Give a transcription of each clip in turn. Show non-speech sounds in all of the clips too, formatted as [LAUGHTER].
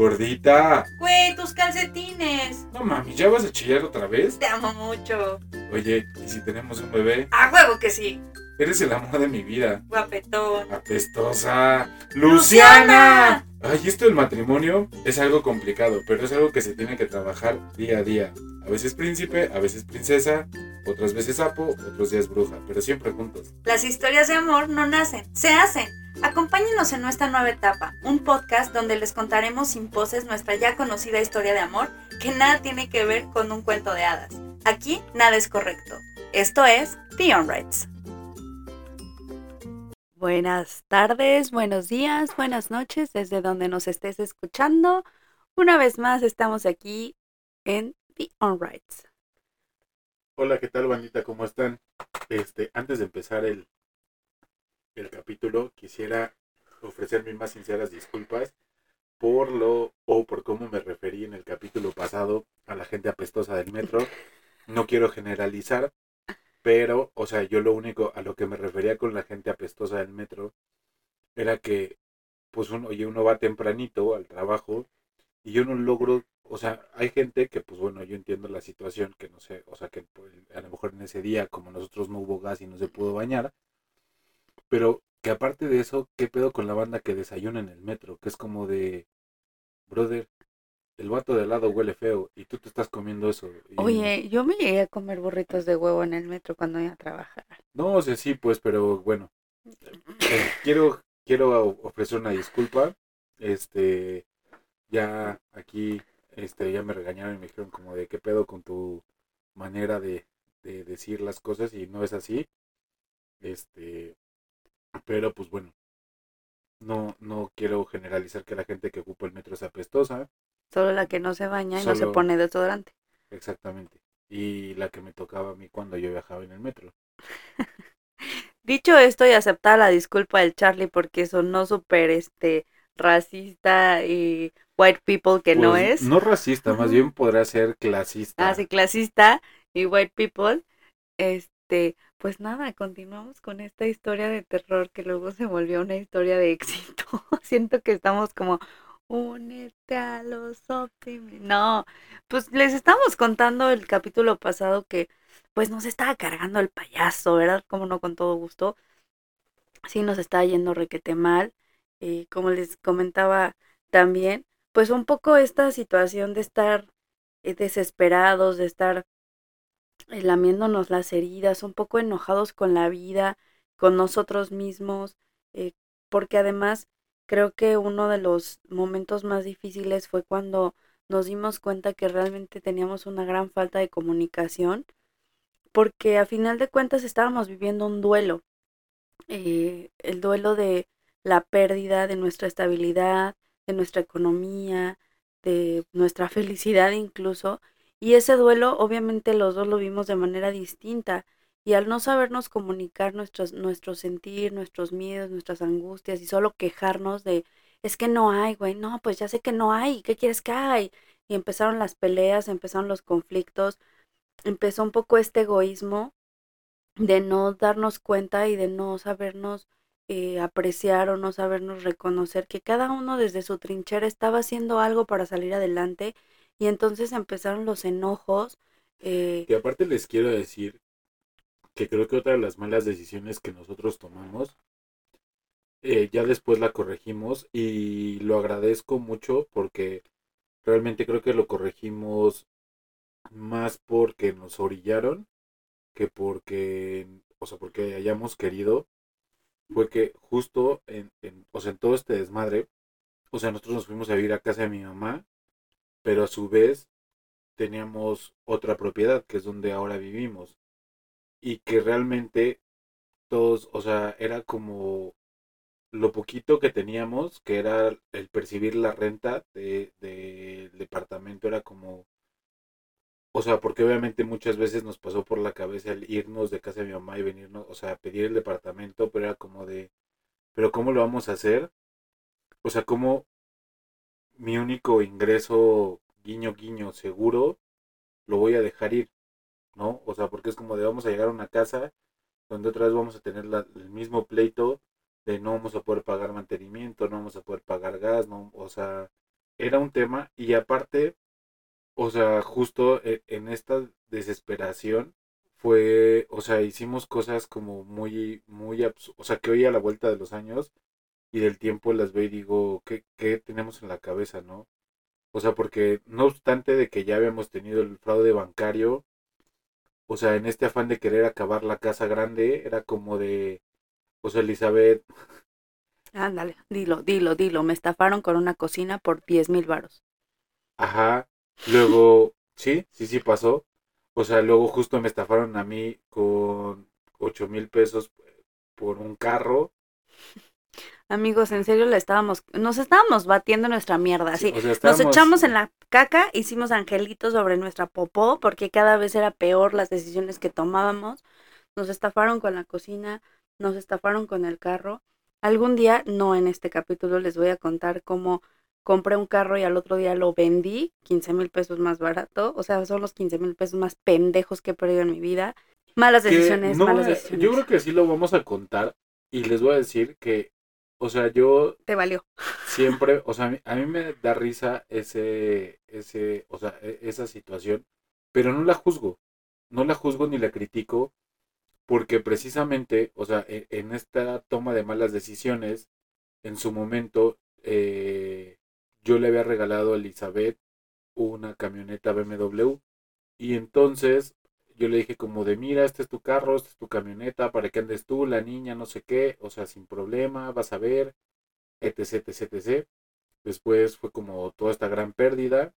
Gordita. Güey, tus calcetines. No mami, ¿ya vas a chillar otra vez? Te amo mucho. Oye, ¿y si tenemos un bebé? A huevo que sí. Eres el amor de mi vida. Guapetón. Apestosa. ¡Luciana! Ay, esto del matrimonio es algo complicado, pero es algo que se tiene que trabajar día a día. A veces príncipe, a veces princesa, otras veces sapo, otros días bruja, pero siempre juntos. Las historias de amor no nacen, se hacen. Acompáñenos en nuestra nueva etapa, un podcast donde les contaremos sin poses nuestra ya conocida historia de amor que nada tiene que ver con un cuento de hadas. Aquí nada es correcto. Esto es Beyond Rights. Buenas tardes, buenos días, buenas noches, desde donde nos estés escuchando. Una vez más estamos aquí en Beyond Rights. Hola, ¿qué tal, bandita? ¿Cómo están? Este, antes de empezar el, el capítulo, quisiera ofrecer mis más sinceras disculpas por lo o por cómo me referí en el capítulo pasado a la gente apestosa del metro. No quiero generalizar, pero, o sea, yo lo único a lo que me refería con la gente apestosa del metro era que, pues, uno, oye, uno va tempranito al trabajo y yo no logro, o sea, hay gente que, pues, bueno, yo entiendo la situación, que no sé, o sea, que pues, a lo mejor en ese día, como nosotros no hubo gas y no se pudo bañar, pero que aparte de eso, ¿qué pedo con la banda que desayuna en el metro? Que es como de, brother, el vato de al lado huele feo y tú te estás comiendo eso. y- Oye, yo me llegué a comer burritos de huevo en el metro cuando iba a trabajar. No, o sea, sí, pues, pero bueno. Eh, quiero, quiero ofrecer una disculpa. Este, ya aquí, este, ya me regañaron y me dijeron como de qué pedo con tu manera de, de decir las cosas y no es así. Este, pero pues bueno, no, no quiero generalizar que la gente que ocupa el metro es apestosa. Solo la que no se baña y no se pone desodorante. Exactamente. Y la que me tocaba a mí cuando yo viajaba en el metro. [LAUGHS] Dicho esto y aceptar la disculpa del Charlie porque sonó súper este racista y white people que no Pues, es. No racista, más bien podrá ser clasista. Así clasista y white people. Este, pues nada, continuamos con esta historia de terror que luego se volvió una historia de éxito. [LAUGHS] Siento que estamos como únete a los optimistas. No, pues les estamos contando el capítulo pasado que pues nos estaba cargando el payaso, ¿verdad? Como no con todo gusto. Sí nos está yendo requete mal. Y como les comentaba también, pues un poco esta situación de estar eh, desesperados, de estar lamiéndonos las heridas, un poco enojados con la vida, con nosotros mismos, eh, porque además creo que uno de los momentos más difíciles fue cuando nos dimos cuenta que realmente teníamos una gran falta de comunicación, porque a final de cuentas estábamos viviendo un duelo, eh, el duelo de la pérdida de nuestra estabilidad, de nuestra economía, de nuestra [LAUGHS] felicidad incluso, y ese duelo obviamente los dos lo vimos de manera distinta y al no sabernos comunicar nuestros, nuestro sentir, nuestros miedos, nuestras angustias y solo quejarnos de es que no hay, güey, no, pues ya sé que no hay, ¿qué quieres que hay? Y empezaron las peleas, empezaron los conflictos, empezó un poco este egoísmo de no darnos cuenta y de no sabernos eh, apreciar o no sabernos reconocer que cada uno desde su trinchera estaba haciendo algo para salir adelante y entonces empezaron los enojos. eh, Y aparte les quiero decir que creo que otra de las malas decisiones que nosotros tomamos, eh, ya después la corregimos y lo agradezco mucho porque realmente creo que lo corregimos más porque nos orillaron que porque, o sea, porque hayamos querido, fue que justo en, en, o sea, en todo este desmadre, o sea, nosotros nos fuimos a vivir a casa de mi mamá, pero a su vez teníamos otra propiedad, que es donde ahora vivimos. Y que realmente todos, o sea, era como lo poquito que teníamos, que era el percibir la renta de, del departamento, era como, o sea, porque obviamente muchas veces nos pasó por la cabeza el irnos de casa de mi mamá y venirnos, o sea, pedir el departamento, pero era como de, pero ¿cómo lo vamos a hacer? O sea, ¿cómo mi único ingreso, guiño, guiño, seguro, lo voy a dejar ir? ¿No? O sea, porque es como de vamos a llegar a una casa donde otra vez vamos a tener la- el mismo pleito de no vamos a poder pagar mantenimiento, no vamos a poder pagar gas, no, o sea, era un tema y aparte, o sea, justo e- en esta desesperación fue, o sea, hicimos cosas como muy, muy, o sea, que hoy a la vuelta de los años y del tiempo las veo y digo, ¿qué, qué tenemos en la cabeza, no? O sea, porque no obstante de que ya habíamos tenido el fraude bancario, o sea, en este afán de querer acabar la casa grande, era como de, o sea, Elizabeth, Ándale, dilo, dilo, dilo. Me estafaron con una cocina por 10 mil varos. ajá, luego, [LAUGHS] sí, sí, sí pasó, o sea, luego justo me estafaron a mí con ocho mil pesos por un carro, Amigos, en serio la estábamos, nos estábamos batiendo nuestra mierda, Sí, así. o sea, Nos echamos en la caca, hicimos angelitos sobre nuestra popó, porque cada vez era peor las decisiones que tomábamos. Nos estafaron con la cocina, nos estafaron con el carro. Algún día, no en este capítulo, les voy a contar cómo compré un carro y al otro día lo vendí, 15 mil pesos más barato. O sea, son los 15 mil pesos más pendejos que he perdido en mi vida. Malas decisiones, no, malas decisiones. yo creo que sí lo vamos a contar y les voy a decir que, o sea, yo Te valió. siempre, o sea, a mí, a mí me da risa ese, ese, o sea, e- esa situación, pero no la juzgo, no la juzgo ni la critico, porque precisamente, o sea, e- en esta toma de malas decisiones, en su momento, eh, yo le había regalado a Elizabeth una camioneta BMW, y entonces yo le dije como de, mira, este es tu carro, esta es tu camioneta, para que andes tú, la niña, no sé qué, o sea, sin problema, vas a ver, etc, etc, etc. Después fue como toda esta gran pérdida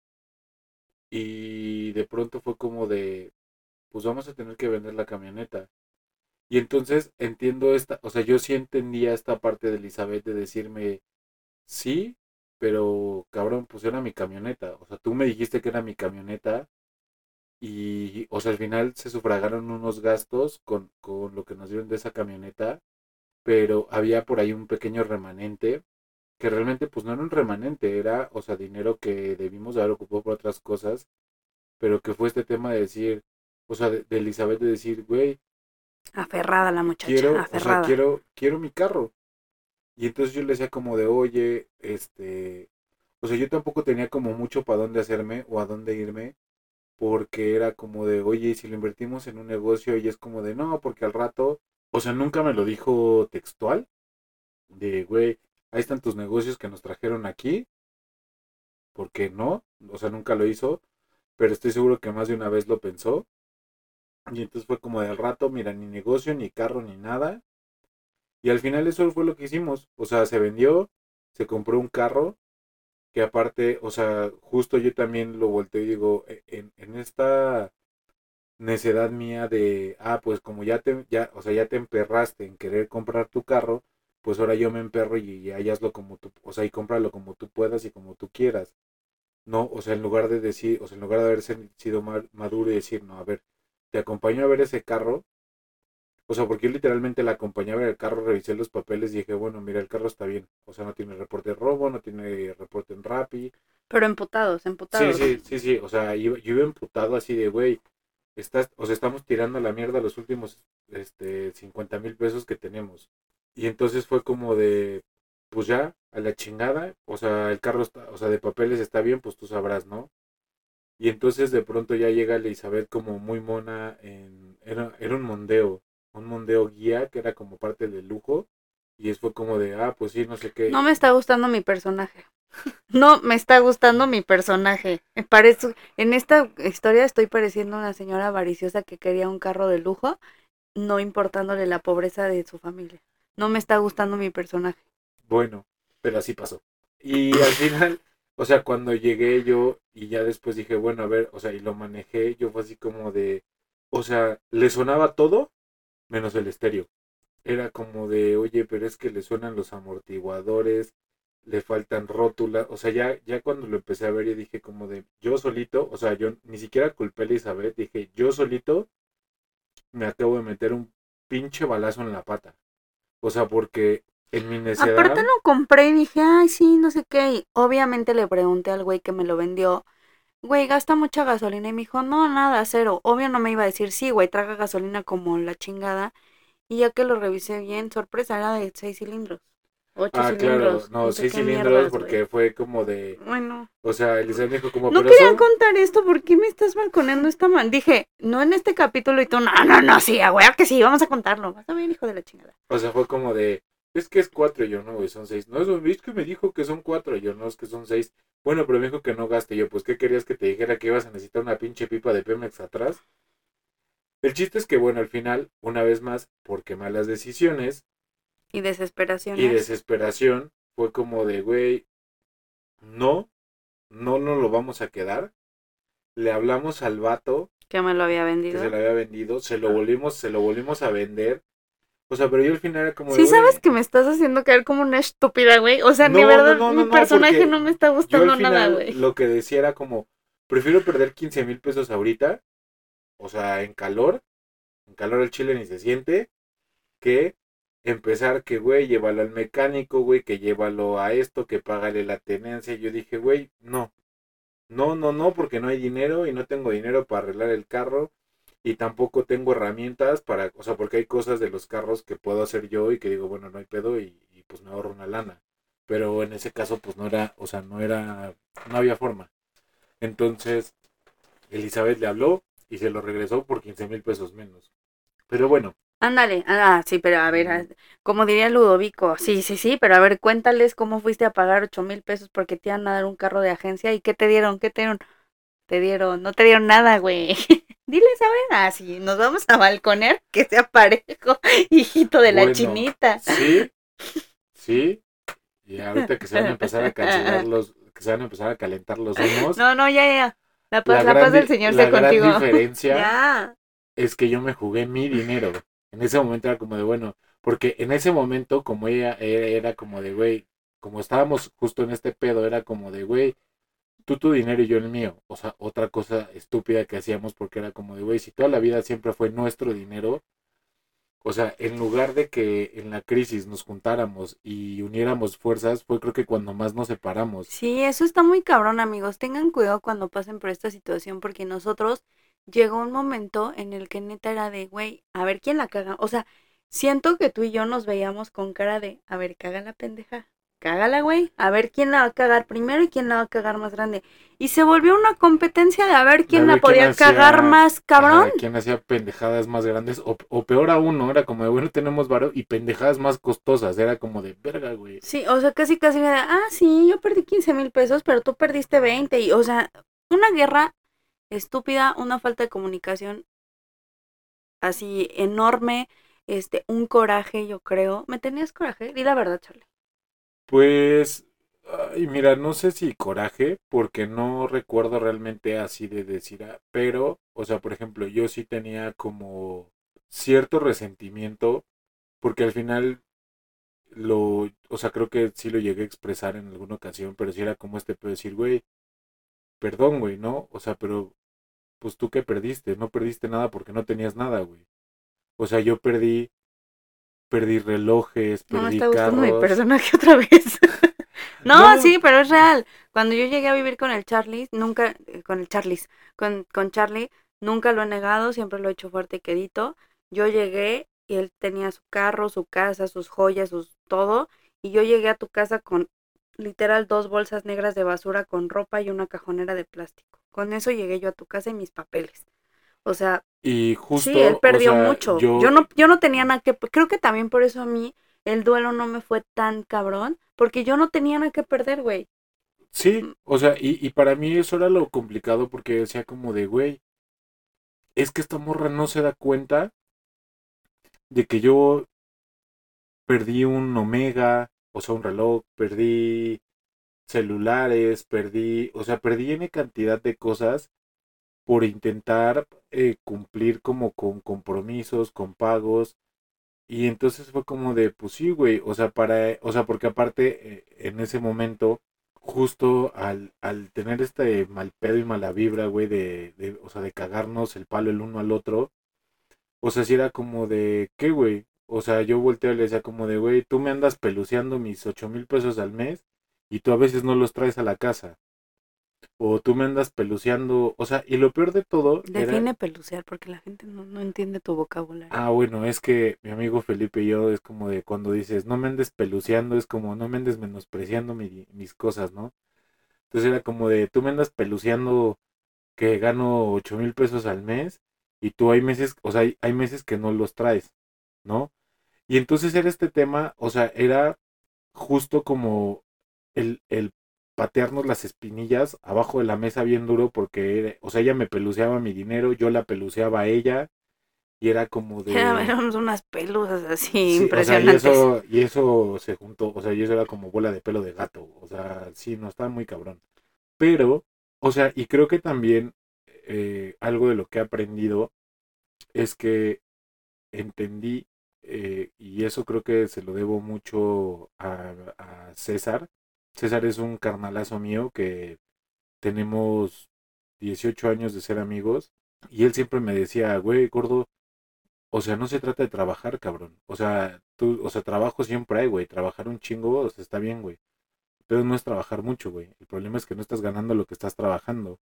y de pronto fue como de, pues vamos a tener que vender la camioneta. Y entonces entiendo esta, o sea, yo sí entendía esta parte de Elizabeth de decirme, sí, pero cabrón, pues era mi camioneta. O sea, tú me dijiste que era mi camioneta y, o sea, al final se sufragaron unos gastos con, con lo que nos dieron de esa camioneta, pero había por ahí un pequeño remanente que realmente pues no era un remanente, era, o sea, dinero que debimos de haber ocupado por otras cosas, pero que fue este tema de decir, o sea, de, de Elizabeth de decir, güey, Aferrada la muchacha, quiero, o sea, aferrada. quiero, quiero mi carro. Y entonces yo le decía como de, oye, este, o sea, yo tampoco tenía como mucho para dónde hacerme o a dónde irme, porque era como de, oye, ¿y si lo invertimos en un negocio y es como de, no, porque al rato, o sea, nunca me lo dijo textual, de, güey, ahí están tus negocios que nos trajeron aquí, porque no, o sea, nunca lo hizo, pero estoy seguro que más de una vez lo pensó. Y entonces fue como de al rato, mira, ni negocio, ni carro, ni nada. Y al final eso fue lo que hicimos. O sea, se vendió, se compró un carro, que aparte, o sea, justo yo también lo volteo y digo, e- en, en esta necedad mía de, ah, pues como ya te, ya, o sea, ya te emperraste en querer comprar tu carro, pues ahora yo me emperro y, y hazlo como tú, o sea, y cómpralo como tú puedas y como tú quieras. No, o sea, en lugar de decir, o sea, en lugar de haber sido ma- maduro y decir, no, a ver, te acompaño a ver ese carro. O sea, porque yo literalmente la acompañé a ver el carro, revisé los papeles y dije, bueno, mira, el carro está bien. O sea, no tiene reporte de robo, no tiene reporte en Rappi. Pero emputados, Sí, emputados. sí, sí, sí. O sea, yo iba emputado así de, güey, estás, o sea, estamos tirando a la mierda los últimos, este, 50 mil pesos que tenemos. Y entonces fue como de, pues ya, a la chingada. O sea, el carro está, o sea, de papeles está bien, pues tú sabrás, ¿no? Y entonces de pronto ya llega Elizabeth como muy mona en, era, era un mondeo, un mondeo guía que era como parte del lujo. Y fue como de, ah, pues sí, no sé qué. No me está gustando mi personaje. [LAUGHS] No me está gustando mi personaje. Me parece, en esta historia estoy pareciendo una señora avariciosa que quería un carro de lujo, no importándole la pobreza de su familia. No me está gustando mi personaje. Bueno, pero así pasó. Y al final, o sea, cuando llegué yo y ya después dije, bueno, a ver, o sea, y lo manejé, yo fue así como de, o sea, le sonaba todo menos el estéreo. Era como de, oye, pero es que le suenan los amortiguadores, le faltan rótulas, o sea, ya, ya cuando lo empecé a ver, yo dije como de, yo solito, o sea, yo ni siquiera culpé a Elizabeth, dije, yo solito me acabo de meter un pinche balazo en la pata. O sea, porque en mi necedad... Aparte lo compré y dije, ay, sí, no sé qué. Y obviamente le pregunté al güey que me lo vendió, güey, gasta mucha gasolina. Y me dijo, no, nada, cero. Obvio no me iba a decir, sí, güey, traga gasolina como la chingada. Y ya que lo revisé bien, sorpresa, era de seis cilindros. Ocho Ah, claro, cilindros. no, no seis cilindros mierdas, porque güey. fue como de, Bueno. o sea, Elizabeth dijo como, No quería contar esto, ¿por qué me estás balconeando esta man? Dije, no en este capítulo y tú, no, no, no, sí, a huevo que sí, vamos a contarlo. Vas a ver, hijo de la chingada. O sea, fue como de, es que es cuatro, y yo no, güey, son seis. No, es que me dijo que son cuatro, y yo no, es que son seis. Bueno, pero me dijo que no gaste, y yo, pues, ¿qué querías que te dijera que ibas a necesitar una pinche pipa de Pemex atrás? El chiste es que, bueno, al final, una vez más, porque malas decisiones Y desesperación. y desesperación, fue como de, güey, no, no nos lo vamos a quedar. Le hablamos al vato Que me lo había que vendido. se lo había vendido, se lo volvimos, se lo volvimos a vender. O sea, pero yo al final era como de, Sí, güey, sabes que me estás haciendo caer como una estúpida, güey. O sea, No, de no, verdad, no, no, mi personaje no me está yo gustando nada, güey. lo que decía era como, prefiero perder 15 mil pesos ahorita, o sea, en calor, en calor el chile ni se siente, que empezar que, güey, llévalo al mecánico, güey, que llévalo a esto, que págale la tenencia. Yo dije, güey, no, no, no, no, porque no hay dinero y no tengo dinero para arreglar el carro y tampoco tengo herramientas para, o sea, porque hay cosas de los carros que puedo hacer yo y que digo, bueno, no hay pedo y, y, pues me ahorro una lana. Pero en ese caso, pues no era, o sea, no era, no había forma. Entonces, Elizabeth le habló y se lo regresó por 15 mil pesos menos. Pero bueno, Ándale, ah, sí, pero a ver, como diría Ludovico, sí, sí, sí, pero a ver, cuéntales cómo fuiste a pagar ocho mil pesos porque te iban a dar un carro de agencia y qué te dieron, qué te dieron, te dieron, no te dieron nada, güey. Diles a ver, ah, nos vamos a balconear, [LAUGHS] que sea parejo, hijito de la chinita. sí, sí. Y ahorita que se van a empezar a [LAUGHS] cancelar los, que se van a empezar a calentar los humos. No, no, ya, ya, la paz, la, del Señor la sea contigo. diferencia [LAUGHS] Ya, es que yo me jugué mi dinero. En ese momento era como de, bueno, porque en ese momento, como ella era, era como de, güey, como estábamos justo en este pedo, era como de, güey, tú tu dinero y yo el mío. O sea, otra cosa estúpida que hacíamos porque era como de, güey, si toda la vida siempre fue nuestro dinero, o sea, en lugar de que en la crisis nos juntáramos y uniéramos fuerzas, fue creo que cuando más nos separamos. Sí, eso está muy cabrón, amigos. Tengan cuidado cuando pasen por esta situación porque nosotros llegó un momento en el que neta era de, güey, a ver quién la caga. O sea, siento que tú y yo nos veíamos con cara de, a ver, caga la pendeja. Cágala, güey. A ver quién la va a cagar primero y quién la va a cagar más grande. Y se volvió una competencia de a ver quién A la quién podía hacía- cagar más cabrón. Ajá, ¿Quién hacía pendejadas más grandes? O, o peor aún, ¿no? Era como de, bueno, tenemos varo y pendejadas más costosas. Era como de, verga, güey. Sí, o sea, casi casi era ah, sí, yo perdí 15 mil pesos, pero tú perdiste 20. Y, o sea, una guerra estúpida, una falta de comunicación así enorme, este, un coraje, yo creo. ¿Me tenías coraje? Di la verdad, Charlie. Pues, ay, mira, no sé si coraje, porque no recuerdo realmente así de decir, ah, pero, o sea, por ejemplo, yo sí tenía como cierto resentimiento, porque al final lo, o sea, creo que sí lo llegué a expresar en alguna ocasión, pero sí era como este pedo de decir, güey, perdón, güey, ¿no? O sea, pero, pues tú qué perdiste, no perdiste nada porque no tenías nada, güey. O sea, yo perdí, perdí relojes, No me perdí está gustando mi personaje [LAUGHS] otra vez. [LAUGHS] no, No. sí, pero es real. Cuando yo llegué a vivir con el Charlie, nunca, eh, con el Charlie, con, con Charlie, nunca lo he negado, siempre lo he hecho fuerte y quedito. Yo llegué y él tenía su carro, su casa, sus joyas, sus todo. Y yo llegué a tu casa con literal dos bolsas negras de basura con ropa y una cajonera de plástico. Con eso llegué yo a tu casa y mis papeles. O sea, Y justo, sí, él o perdió sea, mucho. Yo, Yo... no, yo no tenía nada que, creo que también por eso a mí el duelo no me fue tan cabrón, porque yo no tenía nada que perder, güey. Sí, o sea, y, y para mí eso era lo complicado porque decía como de, güey, es que esta morra no se da cuenta de que yo perdí un Omega, o sea, un reloj, perdí celulares, perdí, o sea, perdí N cantidad de cosas por intentar eh, cumplir como con compromisos, con pagos. Y entonces fue como de, pues sí, güey, o sea, para, o sea, porque aparte eh, en ese momento, justo al, al tener este mal pedo y mala vibra, güey, de, de, o sea, de cagarnos el palo el uno al otro, o sea, si era como de, ¿qué, güey? O sea, yo volteo y le decía como de, güey, tú me andas peluceando mis ocho mil pesos al mes y tú a veces no los traes a la casa. O tú me andas peluceando, o sea, y lo peor de todo Define era... pelucear porque la gente no, no entiende tu vocabulario. Ah, bueno, es que mi amigo Felipe y yo es como de cuando dices, no me andes peluceando, es como, no me andes menospreciando mi- mis cosas, ¿no? Entonces era como de, tú me andas peluceando que gano ocho mil pesos al mes y tú hay meses, o sea, hay, hay meses que no los traes, ¿no? Y entonces era este tema, o sea, era justo como el, el patearnos las espinillas abajo de la mesa bien duro porque, o sea, ella me peluceaba mi dinero, yo la peluceaba a ella y era como [LAUGHS] de... Éramos unas pelusas así Sí, o sea, y impresionantes. eso, y eso se juntó, o sea, y eso era como bola de pelo de gato, o sea, sí, no, estaba muy cabrón. Pero, o sea, y creo que también eh, algo de lo que he aprendido es que entendí, eh, y eso creo que se lo debo mucho a, a César. César es un carnalazo mío que tenemos 18 años de ser amigos, y él siempre me decía, güey, gordo, o sea, no se trata de trabajar, cabrón. O sea, tú, o sea, trabajo siempre hay, güey. Trabajar un chingo, o está bien, güey. Pero no es trabajar mucho, güey. El problema es que no estás ganando lo que estás trabajando.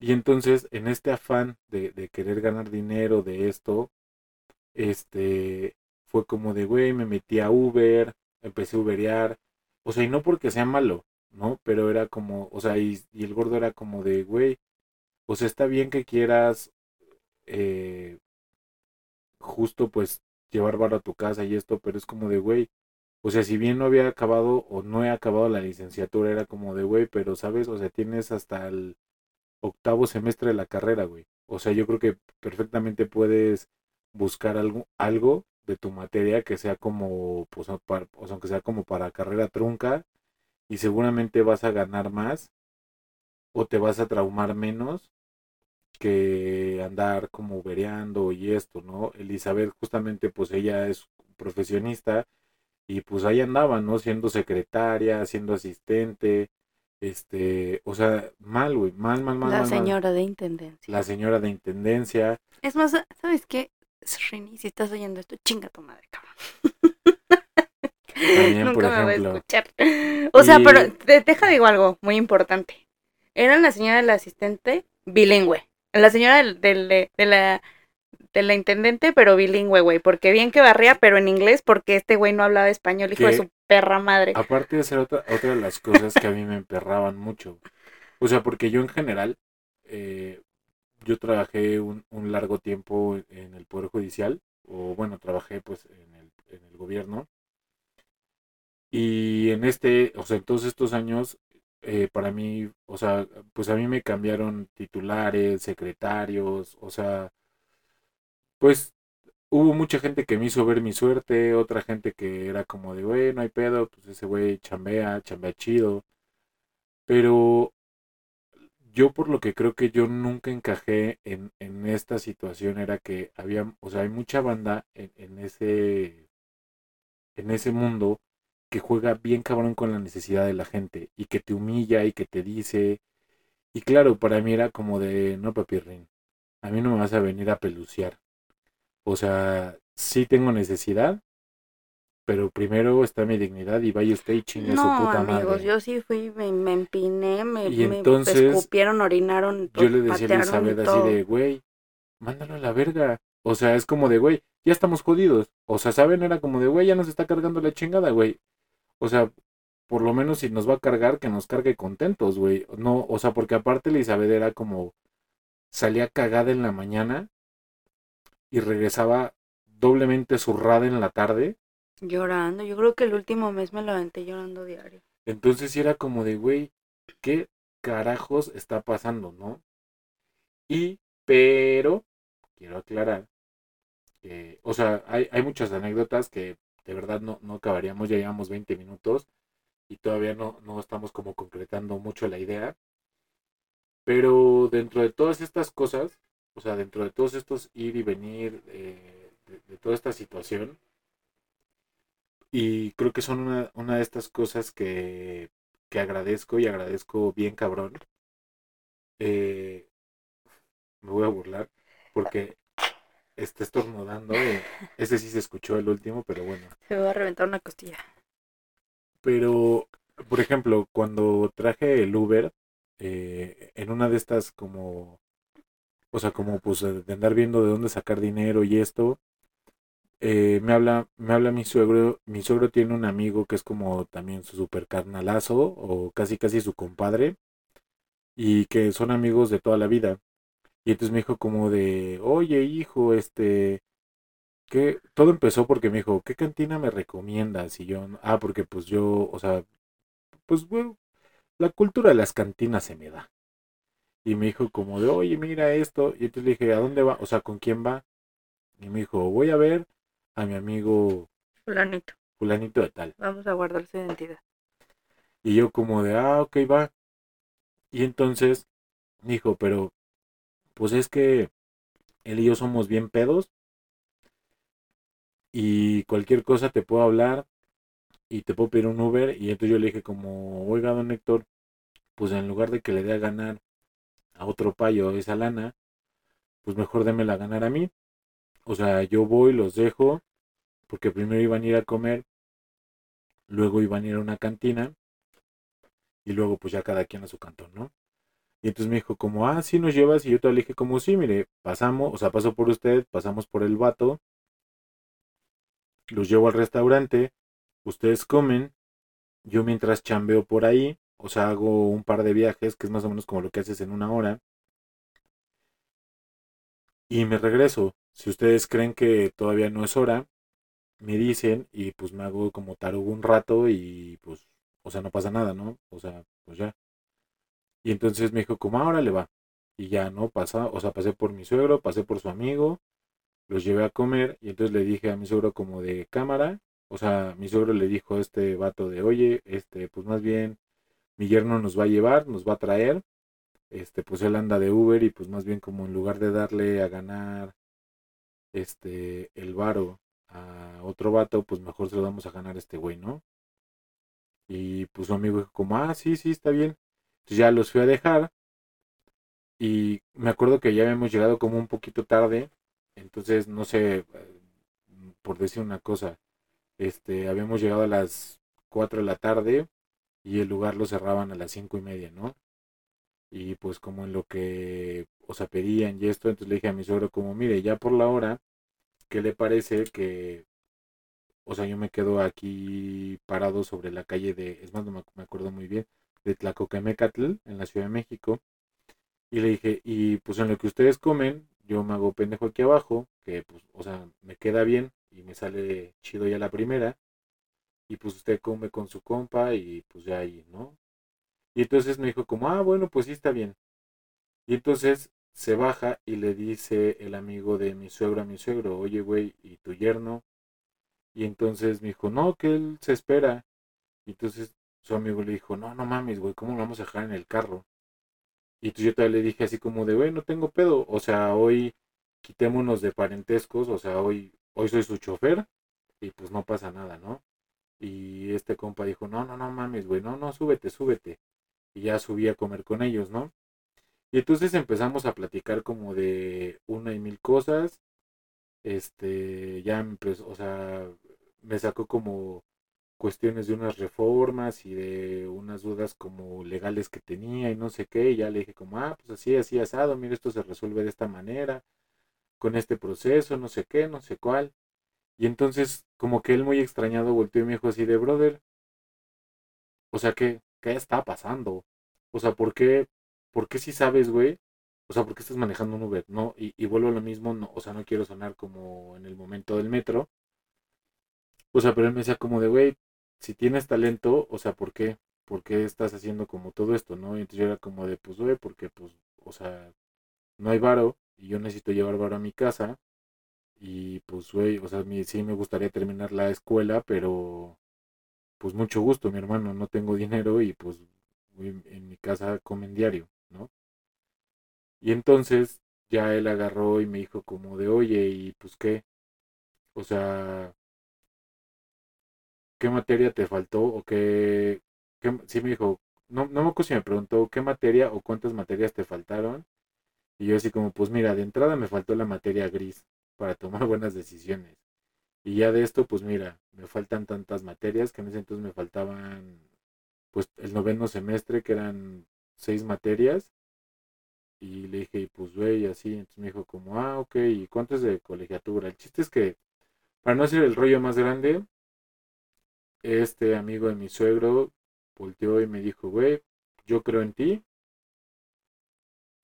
Y entonces, en este afán de, de querer ganar dinero de esto, este, fue como de, güey, me metí a Uber, empecé a Uberear. O sea, y no porque sea malo, ¿no? Pero era como, o sea, y, y el gordo era como de, güey, o sea, está bien que quieras, eh, justo pues llevar varo a tu casa y esto, pero es como de, güey, o sea, si bien no había acabado o no he acabado la licenciatura, era como de, güey, pero sabes, o sea, tienes hasta el octavo semestre de la carrera, güey. O sea, yo creo que perfectamente puedes buscar algo, algo de tu materia que sea como, pues, o para- o sea, aunque sea como para carrera trunca, y seguramente vas a ganar más o te vas a traumar menos que andar como vereando y esto, ¿no? Elizabeth justamente pues ella es profesionista y pues ahí andaba, ¿no? Siendo secretaria, siendo asistente, este, o sea, mal, güey, mal, mal, mal, La mal, mal. señora de intendencia. La señora de intendencia, Es más, ¿sabes qué? Rini, si estás oyendo esto, chinga tu madre, cabrón. también, Nunca por me va a escuchar. O sea, pero te, deja digo algo muy importante. Era la señora del asistente bilingüe. La señora del, del- de, de la de la intendente, pero bilingüe, güey. Porque bien que barría, pero en inglés, porque este güey no hablaba español, hijo de Que- su perra madre. Aparte de ser otra, otra de las cosas que a mí me emperraban mucho. O sea, porque yo en general, eh, yo trabajé un, un largo tiempo en el Poder Judicial, o bueno, trabajé pues en el, en el gobierno. Y en este, o sea, en todos estos años, eh, para mí, o sea, pues a mí me cambiaron titulares, secretarios, o sea, pues hubo mucha gente que me hizo ver mi suerte, otra gente que era como de, güey, no hay pedo, pues ese güey chambea, chambea chido. Pero yo por lo que creo que yo nunca encajé en, en esta situación era que había, o sea, hay mucha banda en, en ese, en ese mundo que juega bien cabrón con la necesidad de la gente y que te humilla y que te dice, y claro, para mí era como de, no papirrín, a mí no me vas a venir a peluciar. O sea, sí tengo necesidad, pero primero está mi dignidad y vaya usted y chingue No, su puta amigos, madre. yo sí fui, me, me empiné, me, Y me entonces, escupieron, orinaron, Yo le decía a Elizabeth así de, güey, mándalo a la verga. O sea, es como de, güey, ya estamos jodidos. O sea, ¿saben? Era como de, güey, ya nos está cargando la chingada, güey. O sea, por lo menos si nos va a cargar, que nos cargue contentos, güey. No, o sea, porque aparte Elizabeth era como, salía cagada en la mañana y regresaba doblemente zurrada en la tarde. Llorando, yo creo que el último mes me lo aventé llorando diario. Entonces era como de, güey, ¿qué carajos está pasando, no? Y, pero, quiero aclarar, que, o sea, hay, hay muchas anécdotas que de verdad no, no acabaríamos, ya llevamos 20 minutos y todavía no, no estamos como concretando mucho la idea. Pero dentro de todas estas cosas, o sea, dentro de todos estos ir y venir, eh, de toda esta situación, y creo que son una, una de estas cosas que, que agradezco y agradezco bien cabrón. Eh, me voy a burlar porque está estornudando. eh, Ese sí se escuchó el último, pero bueno. Se me va a reventar una costilla. Pero, por ejemplo, cuando traje el Uber, eh, en una de estas como, o sea, como pues de andar viendo de dónde sacar dinero y esto, eh, me habla, me habla mi suegro, mi suegro tiene un amigo que es como también su super carnalazo o casi casi su compadre y que son amigos de toda la vida. Y entonces me dijo como de, oye hijo, este, que todo empezó porque me dijo, ¿qué cantina me recomiendas? Y yo, ah, porque pues yo, o sea, pues bueno, la cultura de las cantinas se me da. Y me dijo como de, oye, mira esto. Y entonces le dije, ¿a dónde va? O sea, ¿con quién va? Y me dijo, voy a ver a mi amigo Fulanito. fulanito de tal. Vamos a guardar su identidad. Y yo como de, ah, ok, va. Y entonces dijo, pero pues es que él y yo somos bien pedos y cualquier cosa te puedo hablar y te puedo pedir un Uber. Y entonces yo le dije como, oiga, don Héctor, pues en lugar de que le dé a ganar a otro payo esa lana, pues mejor démela a ganar a mí. O sea, yo voy, los dejo, porque primero iban a ir a comer, luego iban a ir a una cantina, y luego pues ya cada quien a su cantón, ¿no? Y entonces me dijo como, ah, sí nos llevas, y yo te dije como, sí, mire, pasamos, o sea, paso por usted, pasamos por el vato, los llevo al restaurante, ustedes comen, yo mientras chambeo por ahí, o sea, hago un par de viajes, que es más o menos como lo que haces en una hora, y me regreso. Si ustedes creen que todavía no es hora, me dicen y pues me hago como tarugo un rato y pues, o sea, no pasa nada, ¿no? O sea, pues ya. Y entonces me dijo, como ahora le va. Y ya, ¿no? Pasa, o sea, pasé por mi suegro, pasé por su amigo, los llevé a comer y entonces le dije a mi suegro como de cámara, o sea, mi suegro le dijo a este vato de, oye, este, pues más bien mi yerno nos va a llevar, nos va a traer, este, pues él anda de Uber y pues más bien como en lugar de darle a ganar, este, el varo a otro vato, pues mejor se lo damos a ganar a este güey, ¿no? Y pues su amigo dijo como, ah, sí, sí, está bien. Entonces ya los fui a dejar y me acuerdo que ya habíamos llegado como un poquito tarde entonces, no sé, por decir una cosa, este, habíamos llegado a las 4 de la tarde y el lugar lo cerraban a las cinco y media, ¿no? Y pues como en lo que, o sea, pedían y esto, entonces le dije a mi suegro como, mire, ya por la hora, ¿qué le parece que, o sea, yo me quedo aquí parado sobre la calle de, es más, no me acuerdo muy bien, de Tlacoquemecatl, en la Ciudad de México, y le dije, y pues en lo que ustedes comen, yo me hago pendejo aquí abajo, que pues, o sea, me queda bien y me sale chido ya la primera. Y pues usted come con su compa y pues ya ahí, ¿no? Y entonces me dijo como, ah, bueno, pues sí está bien. Y entonces se baja y le dice el amigo de mi suegro a mi suegro, oye, güey, ¿y tu yerno? Y entonces me dijo, no, que él se espera. Y entonces su amigo le dijo, no, no mames, güey, ¿cómo lo vamos a dejar en el carro? Y entonces yo todavía le dije así como de, güey, no tengo pedo. O sea, hoy quitémonos de parentescos. O sea, hoy, hoy soy su chofer y pues no pasa nada, ¿no? Y este compa dijo, no, no, no mames, güey, no, no, súbete, súbete. Y ya subí a comer con ellos, ¿no? Y entonces empezamos a platicar como de una y mil cosas. Este, ya empezó, o sea, me sacó como cuestiones de unas reformas y de unas dudas como legales que tenía y no sé qué, y ya le dije como, ah, pues así, así asado, mira, esto se resuelve de esta manera, con este proceso, no sé qué, no sé cuál. Y entonces, como que él muy extrañado volteó y me dijo así de, brother, o sea, ¿qué, qué está pasando? O sea, ¿por qué, por qué si sabes, güey? O sea, ¿por qué estás manejando un Uber? No, y, y vuelvo a lo mismo, no, o sea, no quiero sonar como en el momento del metro. O sea, pero él me decía como de, güey, si tienes talento, o sea, ¿por qué? ¿Por qué estás haciendo como todo esto, no? Y entonces yo era como de, pues, güey, porque, pues, o sea, no hay varo y yo necesito llevar varo a mi casa. Y, pues, güey, o sea, sí me gustaría terminar la escuela, pero, pues, mucho gusto, mi hermano, no tengo dinero y, pues, en mi casa comen diario, ¿no? Y entonces ya él agarró y me dijo como de, oye, y pues qué, o sea, ¿qué materia te faltó? O qué, qué sí me dijo, no, no me acuerdo si me preguntó qué materia o cuántas materias te faltaron. Y yo así como, pues mira, de entrada me faltó la materia gris para tomar [LAUGHS] buenas decisiones. Y ya de esto, pues mira, me faltan tantas materias que en ese entonces me faltaban, pues el noveno semestre, que eran seis materias. Y le dije, y pues güey, así. Entonces me dijo como, ah, ok, ¿y cuánto es de colegiatura? El chiste es que, para no hacer el rollo más grande, este amigo de mi suegro volteó y me dijo, güey, yo creo en ti.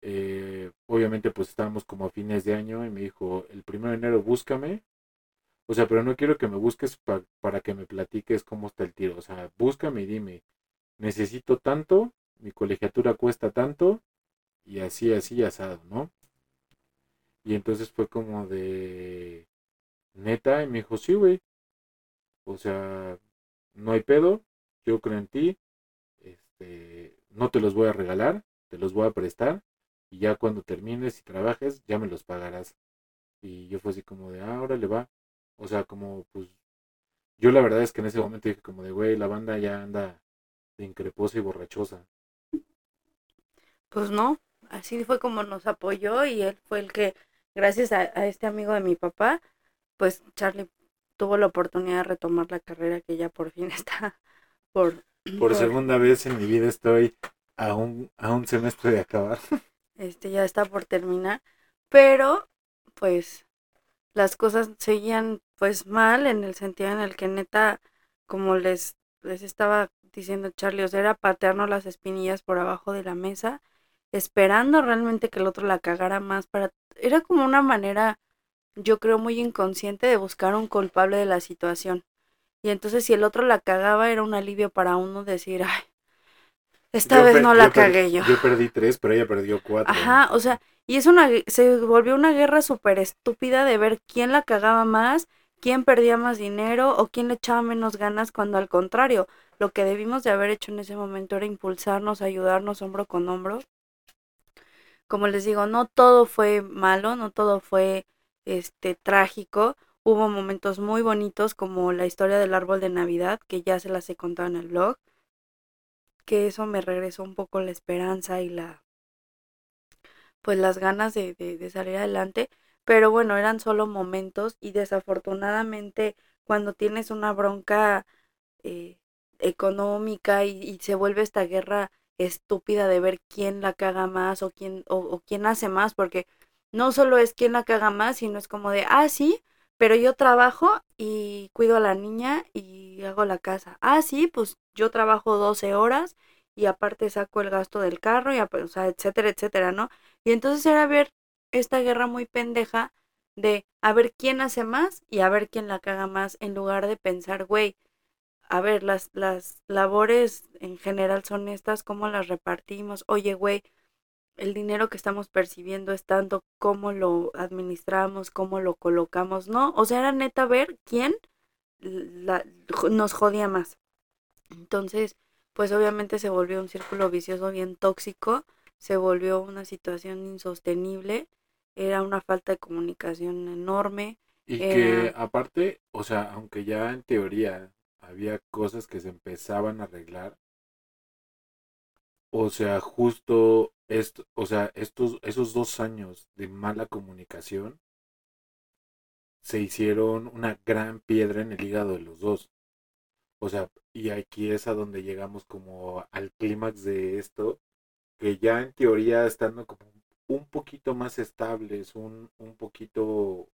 Eh, obviamente pues estábamos como a fines de año y me dijo, el primero de enero búscame. O sea, pero no quiero que me busques para que me platiques cómo está el tiro. O sea, búscame y dime, necesito tanto, mi colegiatura cuesta tanto, y así, así, asado, ¿no? Y entonces fue como de neta, y me dijo, sí, güey. O sea, no hay pedo, yo creo en ti, este, no te los voy a regalar, te los voy a prestar, y ya cuando termines y trabajes, ya me los pagarás. Y yo fue así como de, ah, le va. O sea, como, pues, yo la verdad es que en ese momento dije como de, güey, la banda ya anda de increposa y borrachosa. Pues no, así fue como nos apoyó y él fue el que, gracias a, este amigo de mi papá, pues Charlie tuvo la oportunidad de retomar la carrera que ya por fin [LAUGHS] está por... Por, segunda vez en mi vida estoy a un, a un semestre de acabar. [LAUGHS] Este ya está por terminar, pero pues las cosas seguían pues mal en el sentido en el que neta, como les, les estaba diciendo Charlie, o sea, era patearnos las espinillas por abajo de la mesa esperando realmente que el otro la cagara más para era como una manera yo creo muy inconsciente de buscar un culpable de la situación. Y entonces si el otro la cagaba era un alivio para uno decir, ay, esta vez no la cagué yo. Yo perdí tres, pero ella perdió cuatro. Ajá, o sea, y es una, se volvió una guerra súper estúpida de ver quién la cagaba más, quién perdía más dinero o quién le echaba menos ganas cuando al contrario, lo que debimos de haber hecho en ese momento era impulsarnos, ayudarnos hombro con hombro como les digo, no todo fue malo, no todo fue este trágico. Hubo momentos muy bonitos como la historia del árbol de Navidad, que ya se las he contado en el blog, que eso me regresó un poco la esperanza y la pues las ganas de, de, salir adelante. Pero bueno, eran solo momentos y desafortunadamente cuando tienes una bronca eh, económica y, se vuelve esta guerra estúpida de ver quién la caga más o quién, o, quién hace más, porque no solo es quién la caga más, sino es como de, ah, sí, pero yo trabajo y cuido a la niña y hago la casa. Ah, sí, pues yo trabajo 12 horas y aparte saco el gasto del carro, y, o sea, etcétera, etcétera, ¿no? Y entonces era ver esta guerra muy pendeja de a ver quién hace más y a ver quién la caga más, en lugar de pensar, güey, a ver, las, las labores en general son estas, ¿cómo las repartimos? Oye, güey, el dinero que estamos percibiendo es tanto, ¿cómo lo administramos? ¿Cómo lo colocamos? ¿No? O sea, era neta ver quién la, nos jodía más. Entonces, pues obviamente se volvió un círculo vicioso bien tóxico, se volvió una situación insostenible, era una falta de comunicación enorme. Y que aparte, o sea, aunque ya en teoría había cosas que se empezaban a arreglar. O sea, justo esto, o sea, estos, esos dos años de mala comunicación se hicieron una gran piedra en el hígado de los dos. O sea, y aquí es a donde llegamos como al clímax de esto, que ya en teoría estando como un poquito más estables, un, un poquito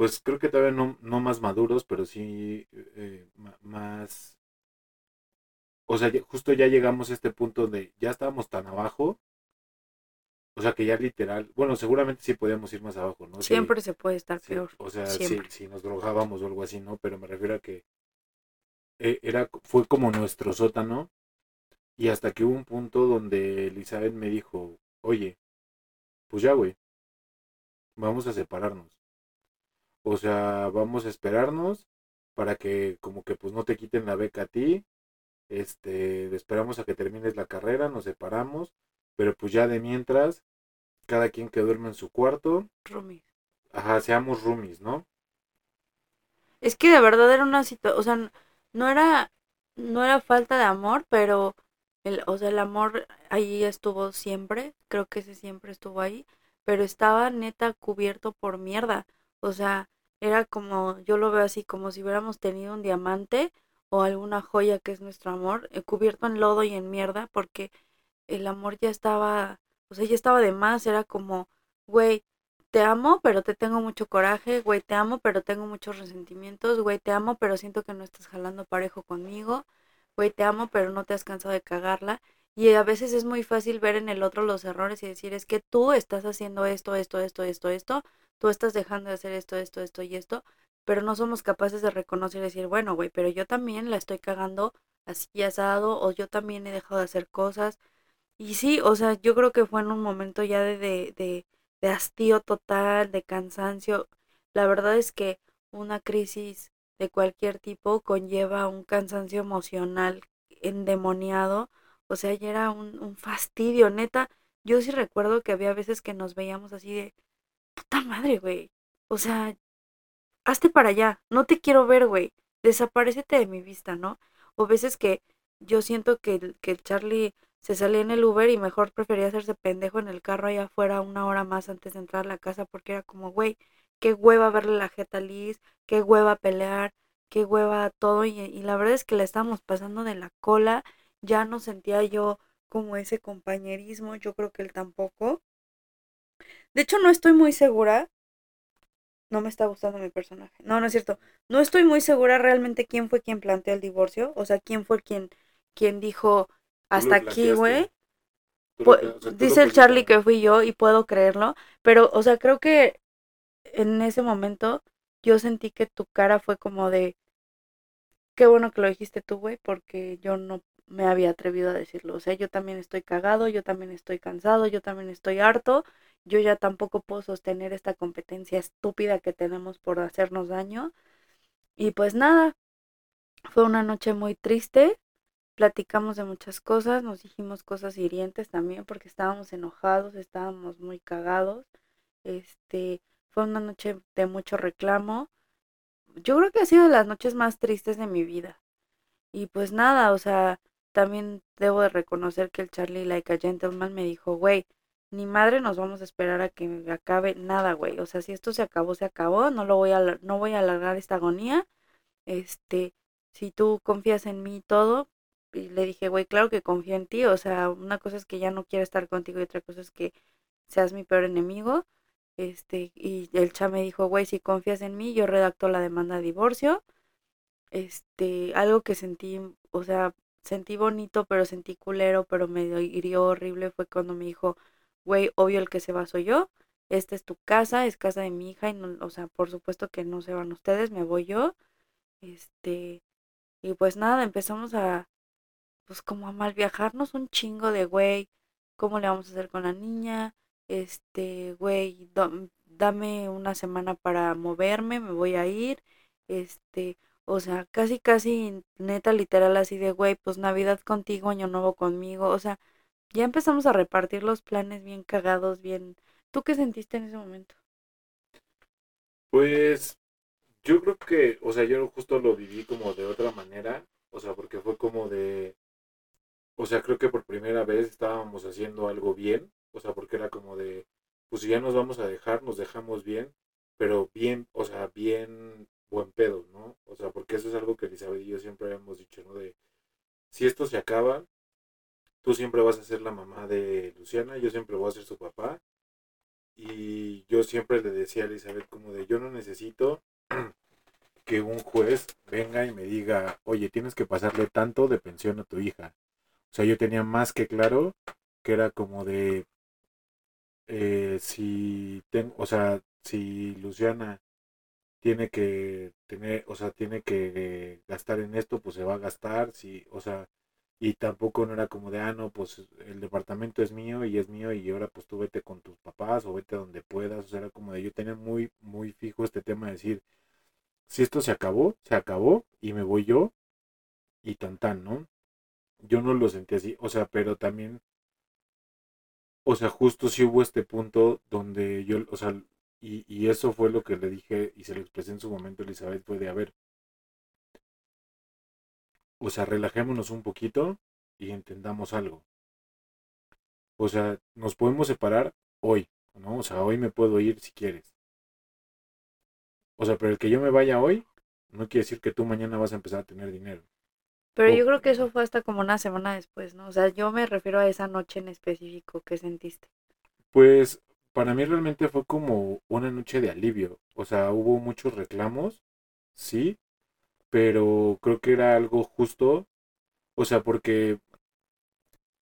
pues creo que todavía no, no más maduros, pero sí eh, más... O sea, justo ya llegamos a este punto de ya estábamos tan abajo, o sea que ya literal, bueno, seguramente sí podíamos ir más abajo, ¿no? Siempre se puede estar peor. O sea, si, si, nos drogábamos o algo así, ¿no? Pero me refiero a que eh, era, fue como nuestro sótano y hasta que hubo un punto donde Elizabeth me dijo, oye, pues ya, güey, vamos a separarnos. O sea, vamos a esperarnos para que como que pues no te quiten la beca a ti. Este, esperamos a que termines la carrera, nos separamos, pero pues ya de mientras, cada quien que duerme en su cuarto. Roomies. Ajá, seamos roomies, ¿no? Es que de verdad era una situación, o sea, no era, no era falta de amor, pero el, o sea, el amor ahí estuvo siempre, creo que ese siempre estuvo ahí, pero estaba neta cubierto por mierda. O sea, era como, yo lo veo así, como si hubiéramos tenido un diamante o alguna joya que es nuestro amor, eh, cubierto en lodo y en mierda, porque el amor ya estaba, o sea, ya estaba de más, era como, güey, te amo, pero te tengo mucho coraje, güey, te amo, pero tengo muchos resentimientos, güey, te amo, pero siento que no estás jalando parejo conmigo, güey, te amo, pero no te has cansado de cagarla. Y a veces es muy fácil ver en el otro los errores y decir, es que tú estás haciendo esto, esto, esto, esto, esto, tú estás dejando de hacer esto, esto, esto y esto, pero no somos capaces de reconocer y decir, bueno, güey, pero yo también la estoy cagando así asado, o yo también he dejado de hacer cosas. Y sí, o sea, yo creo que fue en un momento ya de, de, de, de hastío total, de cansancio. La verdad es que una crisis de cualquier tipo conlleva un cansancio emocional endemoniado. O sea, ya era un, un fastidio, neta. Yo sí recuerdo que había veces que nos veíamos así de, puta madre, güey. O sea, hazte para allá, no te quiero ver, güey. Desaparecete de mi vista, ¿no? O veces que yo siento que, que Charlie se salía en el Uber y mejor prefería hacerse pendejo en el carro allá afuera una hora más antes de entrar a la casa porque era como, güey, qué hueva verle la jeta Liz, qué hueva pelear, qué hueva todo. Y, y la verdad es que la estábamos pasando de la cola. Ya no sentía yo como ese compañerismo, yo creo que él tampoco. De hecho, no estoy muy segura. No me está gustando mi personaje. No, no es cierto. No estoy muy segura realmente quién fue quien planteó el divorcio. O sea, quién fue quien, quien dijo hasta aquí, güey. o sea, Dice el Charlie que fui yo y puedo creerlo. Pero, o sea, creo que en ese momento yo sentí que tu cara fue como de, qué bueno que lo dijiste tú, güey, porque yo no me había atrevido a decirlo. O sea, yo también estoy cagado, yo también estoy cansado, yo también estoy harto. Yo ya tampoco puedo sostener esta competencia estúpida que tenemos por hacernos daño. Y pues nada, fue una noche muy triste. Platicamos de muchas cosas, nos dijimos cosas hirientes también porque estábamos enojados, estábamos muy cagados. Este, fue una noche de mucho reclamo. Yo creo que ha sido de las noches más tristes de mi vida. Y pues nada, o sea, también debo de reconocer que el Charlie Like a Gentleman me dijo, güey, ni madre nos vamos a esperar a que acabe nada, güey. O sea, si esto se acabó, se acabó, no lo voy a, no voy a alargar esta agonía. Este, si tú confías en mí todo, y le dije, güey, claro que confío en ti. O sea, una cosa es que ya no quiero estar contigo y otra cosa es que seas mi peor enemigo. Este, y el cha me dijo, güey, si confías en mí, yo redacto la demanda de divorcio. Este, algo que sentí, o sea, sentí bonito, pero sentí culero, pero me hirió horrible fue cuando me dijo, güey, obvio el que se va soy yo. Esta es tu casa, es casa de mi hija y no, o sea, por supuesto que no se van ustedes, me voy yo. Este, y pues nada, empezamos a, pues como a mal viajarnos un chingo de, güey, ¿cómo le vamos a hacer con la niña? Este, güey, dame una semana para moverme, me voy a ir. Este, o sea, casi, casi neta, literal, así de, güey, pues Navidad contigo, Año Nuevo conmigo. O sea, ya empezamos a repartir los planes bien cagados, bien. ¿Tú qué sentiste en ese momento? Pues yo creo que, o sea, yo justo lo viví como de otra manera, o sea, porque fue como de, o sea, creo que por primera vez estábamos haciendo algo bien, o sea, porque era como de, pues ya nos vamos a dejar, nos dejamos bien, pero bien, o sea, bien buen pedo, ¿no? O sea, porque eso es algo que Elizabeth y yo siempre habíamos dicho, ¿no? De, si esto se acaba, tú siempre vas a ser la mamá de Luciana, yo siempre voy a ser su papá, y yo siempre le decía a Elizabeth como de, yo no necesito [CLEARS THROAT] que un juez venga y me diga, oye, tienes que pasarle tanto de pensión a tu hija. O sea, yo tenía más que claro que era como de, eh, si ten, o sea, si Luciana tiene que tener, o sea, tiene que gastar en esto, pues se va a gastar, si, o sea, y tampoco no era como de, ah, no, pues el departamento es mío y es mío y ahora pues tú vete con tus papás o vete donde puedas, o sea, era como de yo tenía muy, muy fijo este tema de decir, si esto se acabó, se acabó y me voy yo y tan tan, ¿no? Yo no lo sentí así, o sea, pero también, o sea, justo sí hubo este punto donde yo, o sea, y, y eso fue lo que le dije y se lo expresé en su momento Elizabeth, fue de, a ver, o sea, relajémonos un poquito y entendamos algo. O sea, nos podemos separar hoy, ¿no? O sea, hoy me puedo ir si quieres. O sea, pero el que yo me vaya hoy no quiere decir que tú mañana vas a empezar a tener dinero. Pero O- yo creo que eso fue hasta como una semana después, ¿no? O sea, yo me refiero a esa noche en específico que sentiste. Pues para mí realmente fue como una noche de alivio. O sea, hubo muchos reclamos, sí, pero creo que era algo justo. O sea, porque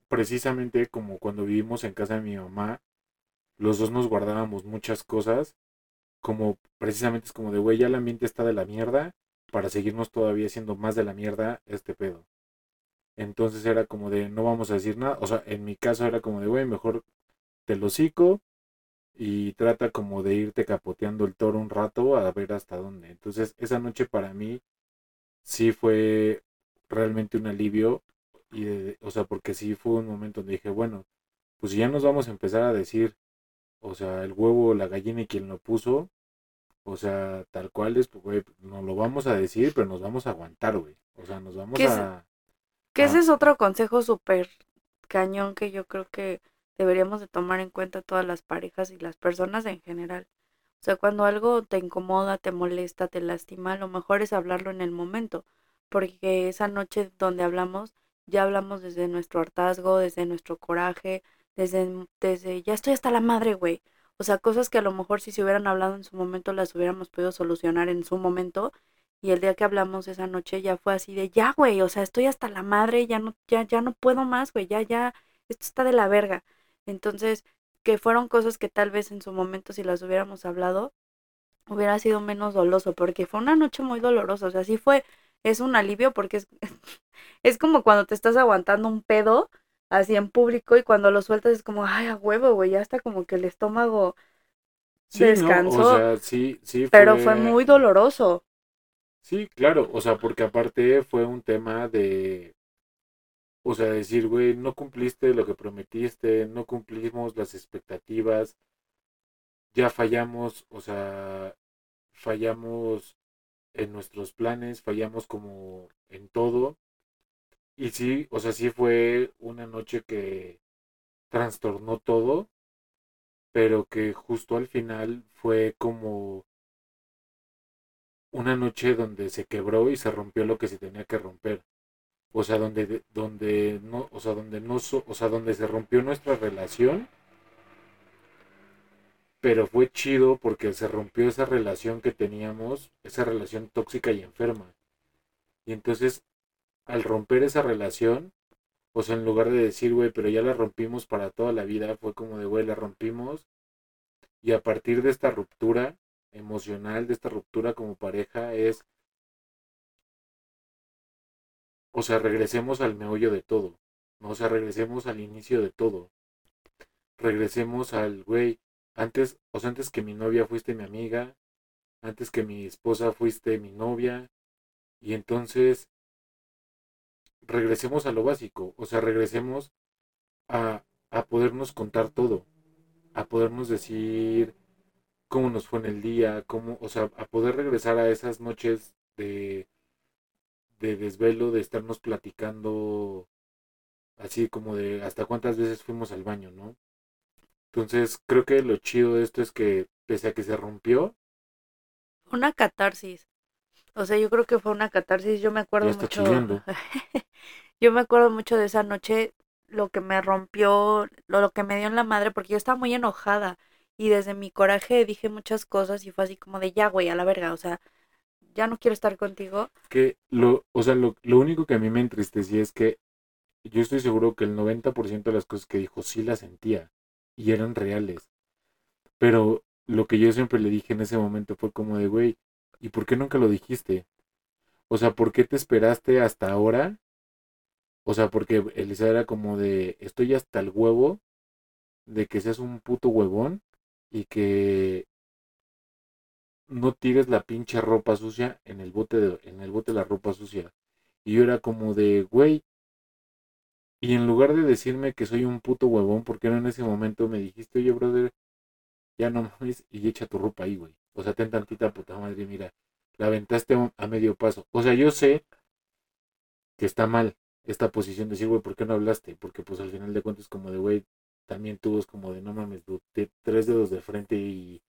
precisamente como cuando vivimos en casa de mi mamá, los dos nos guardábamos muchas cosas. Como precisamente es como de, güey, ya el ambiente está de la mierda para seguirnos todavía siendo más de la mierda este pedo. Entonces era como de, no vamos a decir nada. O sea, en mi caso era como de, güey, mejor te lo hocico y trata como de irte capoteando el toro un rato a ver hasta dónde. Entonces, esa noche para mí sí fue realmente un alivio y de- o sea, porque sí fue un momento donde dije, bueno, pues ya nos vamos a empezar a decir, o sea, el huevo, la gallina y quien lo puso, o sea, tal cual es, pues, güey, nos lo vamos a decir, pero nos vamos a aguantar, güey. O sea, nos vamos ¿Qué es- a... Que ese es otro consejo súper cañón que yo creo que deberíamos de tomar en cuenta todas las parejas y las personas en general. O sea, cuando algo te incomoda, te molesta, te lastima, lo mejor es hablarlo en el momento, porque esa noche donde hablamos, ya hablamos desde nuestro hartazgo, desde nuestro coraje, desde, desde ya estoy hasta la madre, güey. O sea, cosas que a lo mejor si se hubieran hablado en su momento las hubiéramos podido solucionar en su momento y el día que hablamos esa noche ya fue así de, ya, güey, o sea, estoy hasta la madre, ya no, ya, ya no puedo más, güey, ya, ya, esto está de la verga. Entonces, que fueron cosas que tal vez en su momento si las hubiéramos hablado, hubiera sido menos doloso, porque fue una noche muy dolorosa, o sea, sí fue, es un alivio porque es, [LAUGHS] es como cuando te estás aguantando un pedo así en público y cuando lo sueltas es como, ay, a huevo, güey, ya está como que el estómago, Sí, ¿no? Descansó, O sea, sí, sí pero fue muy doloroso. Sí, claro, o sea, porque aparte fue un tema de, o sea, decir, güey, no cumpliste lo que prometiste, no cumplimos las expectativas, ya fallamos, o sea, fallamos en nuestros planes, fallamos como en todo. Y sí, o sea, sí fue una noche que trastornó todo, pero que justo al final fue como una noche donde se quebró y se rompió lo que se tenía que romper. O sea, donde, donde no, o sea, donde no, o sea, donde se rompió nuestra relación, pero fue chido porque se rompió esa relación que teníamos, esa relación tóxica y enferma. Y entonces, al romper esa relación, o sea, en lugar de decir, güey, pero ya la rompimos para toda la vida, fue como de, güey, la rompimos. Y a partir de esta ruptura emocional, de esta ruptura como pareja, es, o sea, regresemos al meollo de todo. O sea, regresemos al inicio de todo. Regresemos al, güey, antes, o sea, antes que mi novia fuiste mi amiga, antes que mi esposa fuiste mi novia, y entonces regresemos a lo básico, o sea, regresemos a, a podernos contar todo, a podernos decir cómo nos fue en el día, cómo, o sea, a poder regresar a esas noches de, de desvelo, de estarnos platicando así como de hasta cuántas veces fuimos al baño, ¿no? Entonces, creo que lo chido de esto es que pese a que se rompió, Una catarsis. O sea, yo creo que fue una catarsis. Yo me acuerdo mucho. [LAUGHS] yo me acuerdo mucho de esa noche, lo que me rompió, lo, lo que me dio en la madre, porque yo estaba muy enojada. Y desde mi coraje dije muchas cosas y fue así como de ya, güey, a la verga. O sea, ya no quiero estar contigo. que lo, o sea, lo, lo único que a mí me entristecía es que yo estoy seguro que el 90% de las cosas que dijo sí las sentía y eran reales. Pero lo que yo siempre le dije en ese momento fue como de, güey, ¿y por qué nunca lo dijiste? O sea, ¿por qué te esperaste hasta ahora? O sea, porque Elisa era como de, estoy hasta el huevo de que seas un puto huevón y que no tires la pinche ropa sucia en el bote de, en el bote la ropa sucia. Y yo era como de, güey, y en lugar de decirme que soy un puto huevón, ¿por qué no en ese momento me dijiste, oye, brother, ya no mames y echa tu ropa ahí, güey? O sea, ten tantita puta madre, mira, la aventaste a- medio paso. O sea, yo sé que está mal esta posición de decir, güey, ¿por qué no hablaste? Porque pues al final de cuentas como de, güey, también tú como de, no mames, dude, tres dedos de frente y,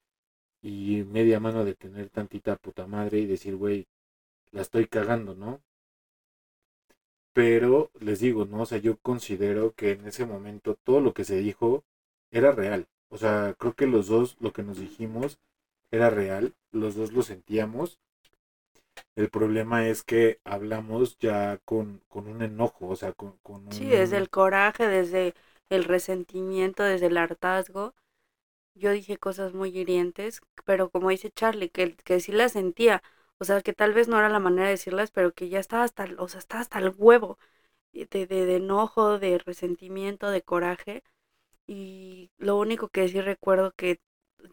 y media mano de tener tantita puta madre y decir, güey, la estoy cagando, ¿no? Pero les digo, ¿no? O sea, yo considero que en ese momento todo lo que se dijo era real. O sea, creo que los dos, lo que nos dijimos era real, los dos lo sentíamos. El problema es que hablamos ya con, con un enojo, o sea, con, con un... Sí, desde el coraje, desde el resentimiento, desde el hartazgo. Yo dije cosas muy hirientes, pero como dice Charlie, que, que sí las sentía. O sea, que tal vez no era la manera de decirlas, pero que ya estaba hasta, o sea, estaba hasta el huevo de, de, de enojo, de resentimiento, de coraje. Y lo único que sí recuerdo que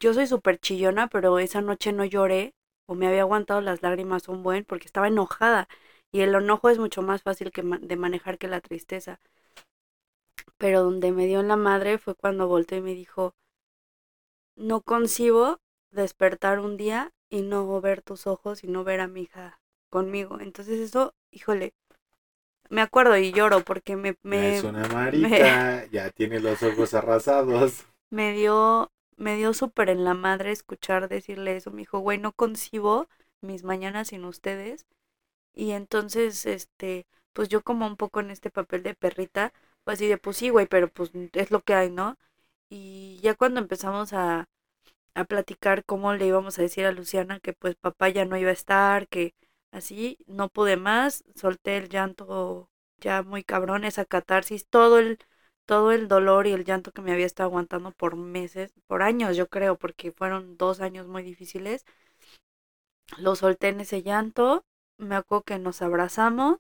yo soy súper chillona, pero esa noche no lloré o me había aguantado las lágrimas un buen porque estaba enojada. Y el enojo es mucho más fácil que de manejar que la tristeza. Pero donde me dio en la madre fue cuando volteó y me dijo, no concibo despertar un día y no ver tus ojos y no ver a mi hija conmigo. Entonces eso, híjole, me acuerdo y lloro porque me... me es una marita, ya tiene los ojos arrasados. [LAUGHS] Me dio, me dio súper en la madre escuchar decirle eso. Me dijo, güey, no concibo mis mañanas sin ustedes. Y entonces, este, pues yo como un poco en este papel de perrita, pues así de, pues sí, güey, pero pues es lo que hay, ¿no? Y ya cuando empezamos a, a platicar cómo le íbamos a decir a Luciana que pues papá ya no iba a estar, que así no pude más, solté el llanto ya muy cabrón, esa catarsis, todo el, todo el dolor y el llanto que me había estado aguantando por meses, por años yo creo, porque fueron dos años muy difíciles. Lo solté en ese llanto, me acuerdo que nos abrazamos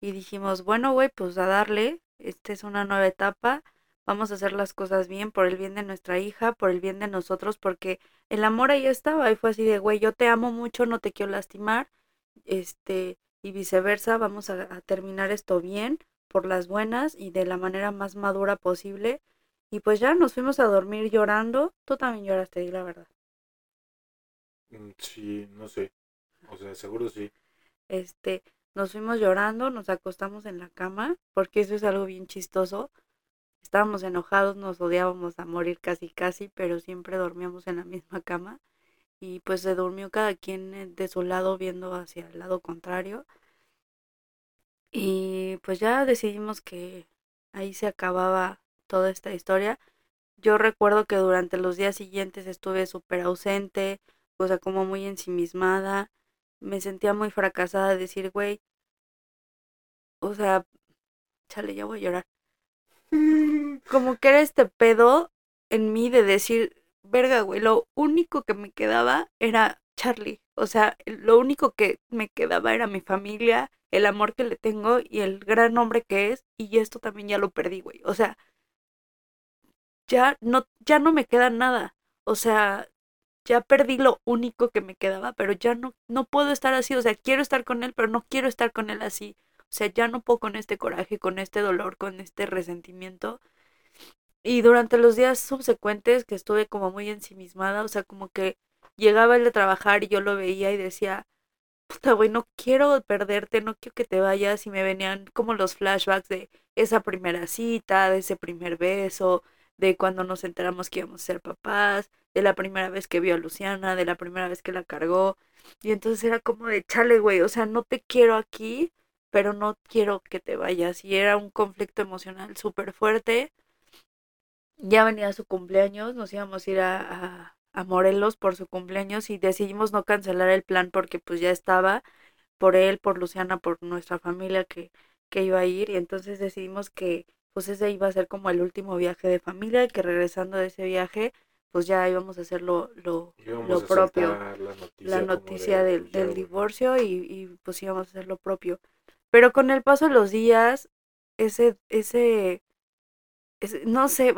y dijimos, bueno, güey, pues a darle, esta es una nueva etapa, vamos a hacer las cosas bien por el bien de nuestra hija, por el bien de nosotros, porque el amor ahí estaba y fue así de, güey, yo te amo mucho, no te quiero lastimar, este, y viceversa, vamos a, a terminar esto bien, por las buenas y de la manera más madura posible. Y pues ya nos fuimos a dormir llorando. Tú también lloraste, di la verdad. Mm, Sí, no sé. O sea, seguro sí. Este, nos fuimos llorando, nos acostamos en la cama, porque eso es algo bien chistoso. Estábamos enojados, nos odiábamos a morir casi casi, pero siempre dormíamos en la [LAUGHS] misma cama. Y pues se durmió cada quien eh, de su lado viendo hacia el lado contrario. Y pues ya decidimos que ahí se acababa toda esta historia. Yo recuerdo que durante los días siguientes estuve súper ausente, o sea, como muy ensimismada. Me sentía muy fracasada de decir, güey, o sea, chale, ya voy a llorar. [LAUGHS] Como que era este pedo en mí de decir, verga, güey, lo único que me quedaba era Charlie. O sea, lo único que me quedaba era mi familia, el amor que le tengo y el gran hombre que es. Y esto también ya lo perdí, güey. O sea, ya no, ya no me queda nada. O sea, ya perdí lo único que me quedaba, pero ya no, no puedo estar así. O sea, quiero estar con él, pero no quiero estar con él así. O sea, ya no puedo con este coraje, con este dolor, con este resentimiento. Y durante los días subsecuentes que estuve como muy ensimismada, o sea, como que llegaba él de trabajar y yo lo veía y decía, puta, güey, no quiero perderte, no quiero que te vayas. Y me venían como los flashbacks de esa primera cita, de ese primer beso, de cuando nos enteramos que íbamos a ser papás, de la primera vez que vio a Luciana, de la primera vez que la cargó. Y entonces era como de, chale, güey, o sea, no te quiero aquí, pero no quiero que te vayas. Y era un conflicto emocional súper fuerte. Ya venía su cumpleaños, nos íbamos a ir a, a, a Morelos por su cumpleaños y decidimos no cancelar el plan porque pues ya estaba por él, por Luciana, por nuestra familia que, que iba a ir y entonces decidimos que pues ese iba a ser como el último viaje de familia y que regresando de ese viaje pues ya íbamos a hacer lo, lo, propio, la noticia, la como noticia de, del, pues, del divorcio y, y pues íbamos a hacer lo propio. Pero con el paso de los días, ese, ese, no sé,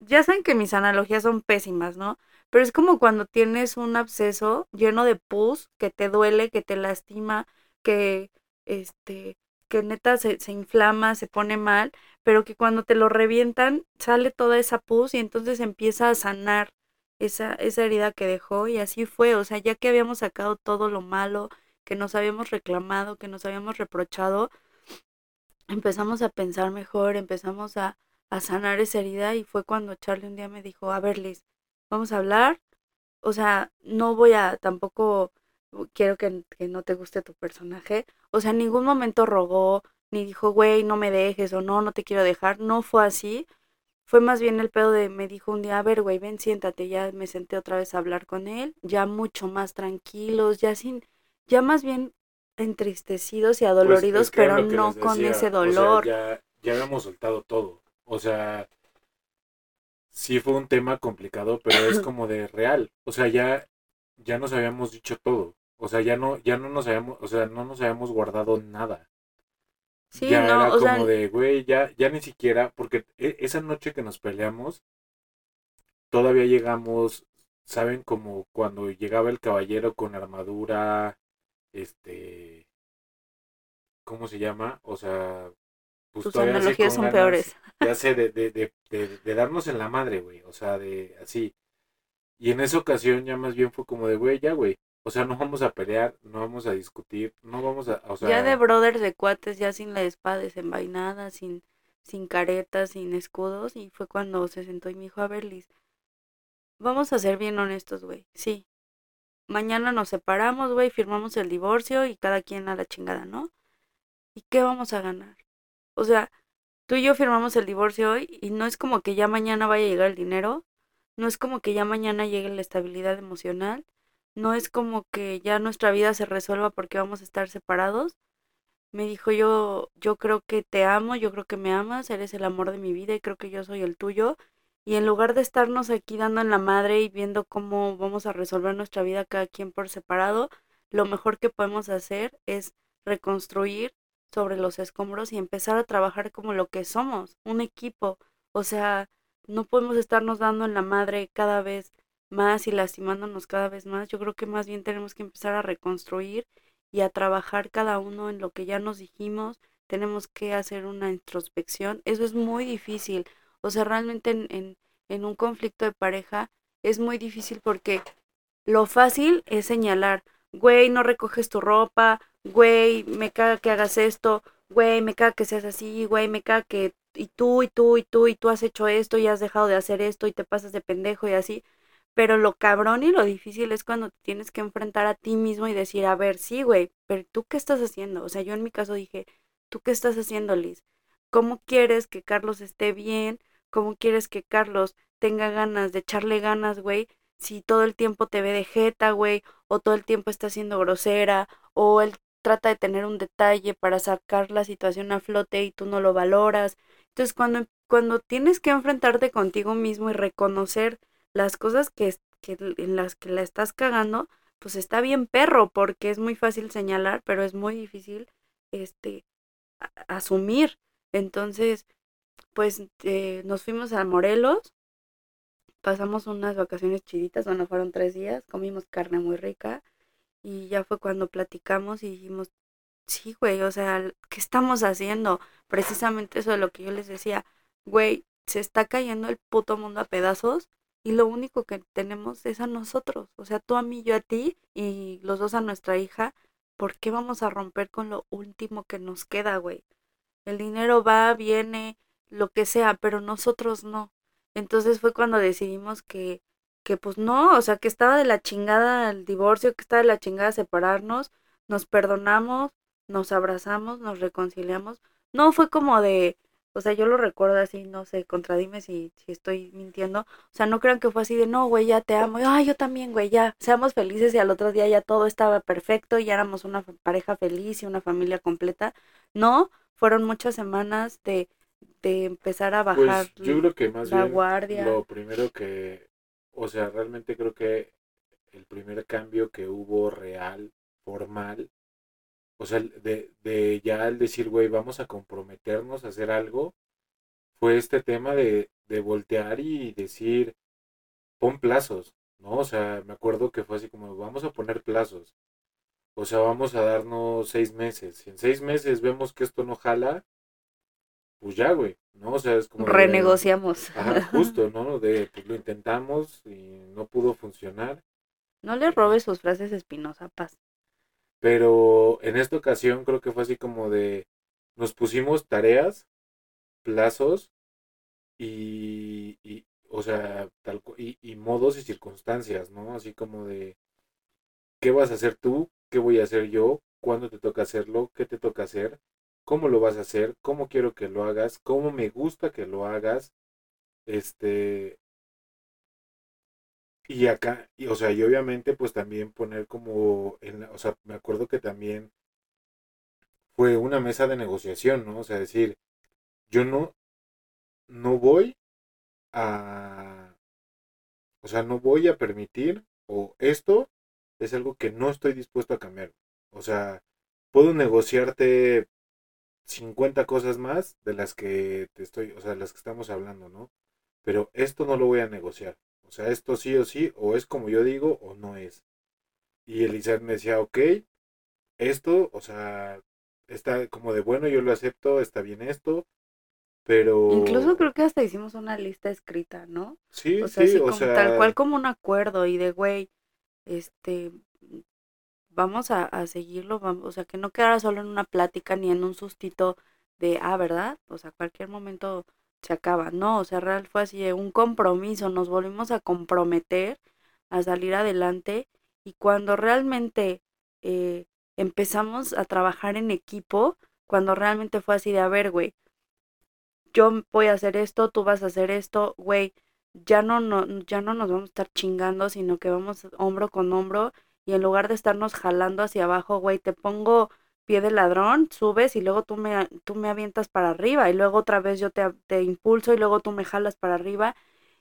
ya saben que mis analogías son pésimas, ¿no? Pero es como cuando tienes un absceso lleno de pus que te duele, que te lastima, que, este, que neta se, se inflama, se pone mal, pero que cuando te lo revientan sale toda esa pus y entonces empieza a sanar esa, esa herida que dejó y así fue, o sea, ya que habíamos sacado todo lo malo, que nos habíamos reclamado, que nos habíamos reprochado, empezamos a pensar mejor, empezamos a, a sanar esa herida y fue cuando Charlie un día me dijo, a ver Liz, vamos a hablar, o sea, no voy a tampoco, quiero que, que no te guste tu personaje, o sea, en ningún momento rogó, ni dijo, güey, no me dejes o no, no te quiero dejar. No fue así. Fue más bien el pedo de, me dijo un día, a ver, güey, ven, siéntate. Ya me senté otra vez a hablar con él, ya mucho más tranquilos, ya sin, ya más bien entristecidos y adoloridos, Pues, era pero no con decía, ese o sea, dolor. ya, ya habíamos soltado todo. O sea, sí fue un tema complicado, pero es [CLEARS THROAT] como de real. O sea, ya, ya nos habíamos dicho todo. O sea, ya no, ya no nos habíamos, o sea, no nos habíamos guardado nada. Sí, ya no, era sea, como de, güey, ya, ya ni siquiera, porque e- esa noche que nos peleamos, todavía llegamos, ¿saben? Como cuando llegaba el caballero con armadura, este, ¿cómo se llama? O sea, pues tus analogías son ganas, peores. [LAUGHS] ya sé, de, de, de, de, de darnos en la madre, güey, o sea, de así. Y en esa ocasión ya más bien fue como de, güey, ya, güey, o sea, no vamos a pelear, no vamos a discutir, no vamos a, o sea, Ya de brothers, de cuates, ya sin la espada desenvainada, sin, sin caretas, sin escudos, y fue cuando se sentó y me dijo, a ver, Liz, vamos a ser bien honestos, güey, sí. Mañana nos separamos, güey, firmamos el divorcio y cada quien a la chingada, ¿no? ¿Y qué vamos a ganar? O sea, tú y yo firmamos el divorcio hoy y no es como que ya mañana vaya a llegar el dinero, no es como que ya mañana llegue la estabilidad emocional, no es como que ya nuestra vida se resuelva porque vamos a estar separados. Me dijo yo, yo creo que te amo, yo creo que me amas, eres el amor de mi vida y creo que yo soy el tuyo. Y en lugar de estarnos aquí dando en la madre y viendo cómo vamos a resolver nuestra vida cada quien por separado, lo mejor que podemos hacer es reconstruir sobre los escombros y empezar a trabajar como lo que somos, un equipo. O sea, no podemos estarnos dando en la madre cada vez más y lastimándonos cada vez más. Yo creo que más bien tenemos que empezar a reconstruir y a trabajar cada uno en lo que ya nos dijimos. Tenemos que hacer una introspección. Eso es muy difícil. O sea, realmente en, en, en un conflicto de pareja es muy difícil porque lo fácil es señalar, güey, no recoges tu ropa, güey, me caga que hagas esto, güey, me caga que seas así, güey, me caga que y tú y tú y tú y tú has hecho esto y has dejado de hacer esto y te pasas de pendejo y así. Pero lo cabrón y lo difícil es cuando te tienes que enfrentar a ti mismo y decir, a ver, sí, güey, pero tú qué estás haciendo? O sea, yo en mi caso dije, ¿tú qué estás haciendo, Liz? ¿Cómo quieres que Carlos esté bien? ¿Cómo quieres que Carlos tenga ganas de echarle ganas, güey? Si todo el tiempo te ve de jeta, güey, o todo el tiempo está siendo grosera, o él trata de tener un detalle para sacar la situación a flote y tú no lo valoras. Entonces, cuando, cuando tienes que enfrentarte contigo mismo y reconocer las cosas que, que en las que la estás cagando, pues está bien perro, porque es muy fácil señalar, pero es muy difícil este asumir. Entonces, pues eh, nos fuimos a Morelos, pasamos unas vacaciones chiditas, bueno, fueron tres días, comimos carne muy rica y ya fue cuando platicamos y dijimos, sí, güey, o sea, ¿qué estamos haciendo? Precisamente eso de lo que yo les decía, güey, se está cayendo el puto mundo a pedazos y lo único que tenemos es a nosotros, o sea, tú a mí, yo a ti y los dos a nuestra hija, ¿por qué vamos a romper con lo último que nos queda, güey? El dinero va, viene, lo que sea, pero nosotros no. Entonces fue cuando decidimos que, que pues no, o sea, que estaba de la chingada el divorcio, que estaba de la chingada separarnos, nos perdonamos, nos abrazamos, nos reconciliamos. No fue como de, o sea, yo lo recuerdo así, no sé, contradime si, si estoy mintiendo. O sea, no crean que fue así de, no, güey, ya te amo. Y, Ay, yo también, güey, ya, seamos felices y al otro día ya todo estaba perfecto, ya éramos una pareja feliz y una familia completa. No, fueron muchas semanas de, de empezar a bajar Pues yo creo que más la bien guardia. lo primero que, o sea, realmente creo que el primer cambio que hubo real, formal, o sea, de, de ya el decir, güey, vamos a comprometernos a hacer algo, fue este tema de, de voltear y decir, pon plazos, ¿no? O sea, me acuerdo que fue así como, vamos a poner plazos, o sea, vamos a darnos seis meses, si en seis meses vemos que esto no jala, pues ya, güey, ¿no? O sea, es como de, Renegociamos. Ajá, [LAUGHS] justo, ¿no? De, pues lo intentamos y no pudo funcionar, No le robes sus frases Espinosa Paz. pero en esta ocasión creo que fue así como de, nos pusimos tareas, plazos y, y o sea, tal, y, y modos y circunstancias, ¿no? Así como de, ¿qué vas a hacer tú? ¿Qué voy a hacer yo? ¿Cuándo te toca hacerlo? ¿Qué te toca hacer? Cómo lo vas a hacer, cómo quiero que lo hagas, cómo me gusta que lo hagas, este, y acá, y, o sea, y obviamente pues también poner como, en o sea, me acuerdo que también fue una mesa de negociación, ¿no? O sea, decir, yo no, no voy a, o sea, no voy a permitir, o esto es algo que no estoy dispuesto a cambiar. O sea, puedo negociarte 50 cosas más de las que te estoy, o sea, de las que estamos hablando, ¿no? Pero esto no lo voy a negociar. O sea, esto sí o sí, o es como yo digo, o no es. Y Elizabeth me decía, ok, esto, o sea, está como de bueno, yo lo acepto, está bien esto, pero... Incluso creo que hasta hicimos una lista escrita, ¿no? Sí, O sea, sí, así o como, sea... tal cual como un acuerdo y de, güey, este, vamos a, a seguirlo, vamos, o sea, que no quedara solo en una plática ni en un sustito de, ah, ¿verdad? O sea, cualquier momento se acaba. No, o sea, real fue así de un compromiso, nos volvimos a comprometer a salir adelante y cuando realmente eh, empezamos a trabajar en equipo, cuando realmente fue así de, a ver, güey, yo voy a hacer esto, tú vas a hacer esto, güey, ya no, no, ya no nos vamos a estar chingando, sino que vamos hombro con hombro y en lugar de estarnos jalando hacia abajo, güey, te pongo pie de ladrón, subes y luego tú me, tú me avientas para arriba y luego otra vez yo te, te impulso y luego tú me jalas para arriba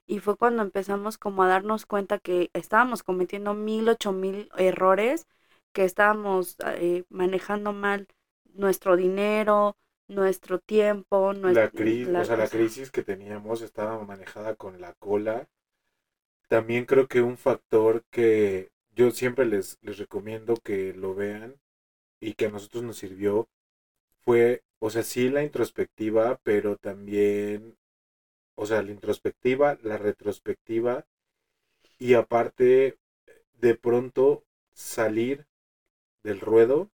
y fue cuando empezamos como a darnos cuenta que estábamos cometiendo mil, ocho mil errores, que estábamos eh, manejando mal nuestro dinero, nuestro tiempo, La nuestra, crisis, o sea, la crisis que teníamos estaba manejada con la cola. También creo que un factor que yo siempre les, les recomiendo que lo vean y que a nosotros nos sirvió fue, o sea, sí la introspectiva, pero también, o sea, la introspectiva, la retrospectiva y aparte de pronto salir del ruedo,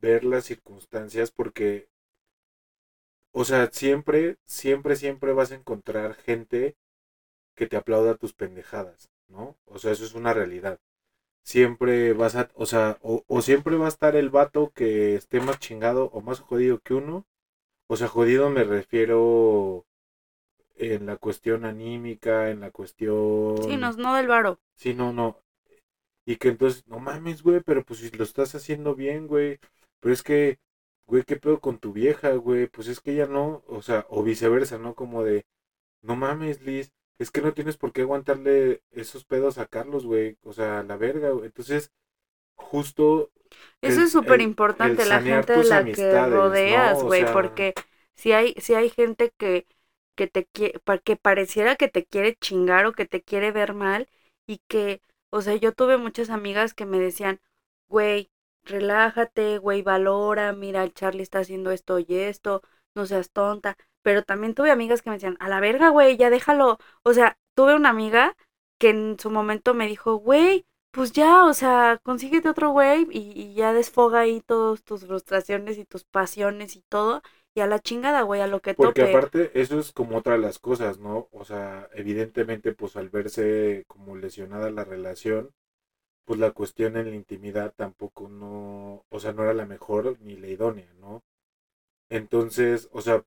ver las circunstancias, porque, o sea, siempre, siempre, siempre vas a encontrar gente que te aplauda tus pendejadas, ¿no? O sea, eso es una realidad. Siempre vas a, o sea, o, o siempre va a estar el vato que esté más chingado o más jodido que uno. O sea, jodido me refiero en la cuestión anímica, en la Sí, cuestión... no, no del varo. Sí, no, no. Y que entonces, no mames, güey, pero pues si lo estás haciendo bien, güey. Pero es que, güey, ¿qué pedo con tu vieja, güey? Pues es que ella no, o sea, o viceversa, ¿no? Como de, no mames, Liz, es que no tienes por qué aguantarle esos pedos a Carlos, güey. O sea, la verga, güey. Entonces, justo Eso el, es súper importante, la gente de la que rodeas, ¿no? O güey, sea, porque si hay, si hay gente que, que te quiere, que pareciera que te quiere chingar o que te quiere ver mal y que, o sea, yo tuve muchas amigas que me decían, güey, relájate, güey, valora, mira, el Charlie está haciendo esto y esto, no seas tonta, pero también tuve amigas que me decían, a la verga, güey, ya déjalo, o sea, tuve una amiga que en su momento me dijo, güey, pues ya, o sea, consíguete otro güey y, y ya desfoga ahí todas tus frustraciones y tus pasiones y todo. Y a la chingada, güey, a lo que Porque tope. aparte, eso es como otra de las cosas, ¿no? O sea, evidentemente, pues al verse como lesionada la relación, pues la cuestión en la intimidad tampoco no, o sea, no era la mejor ni la idónea, ¿no? Entonces, o sea,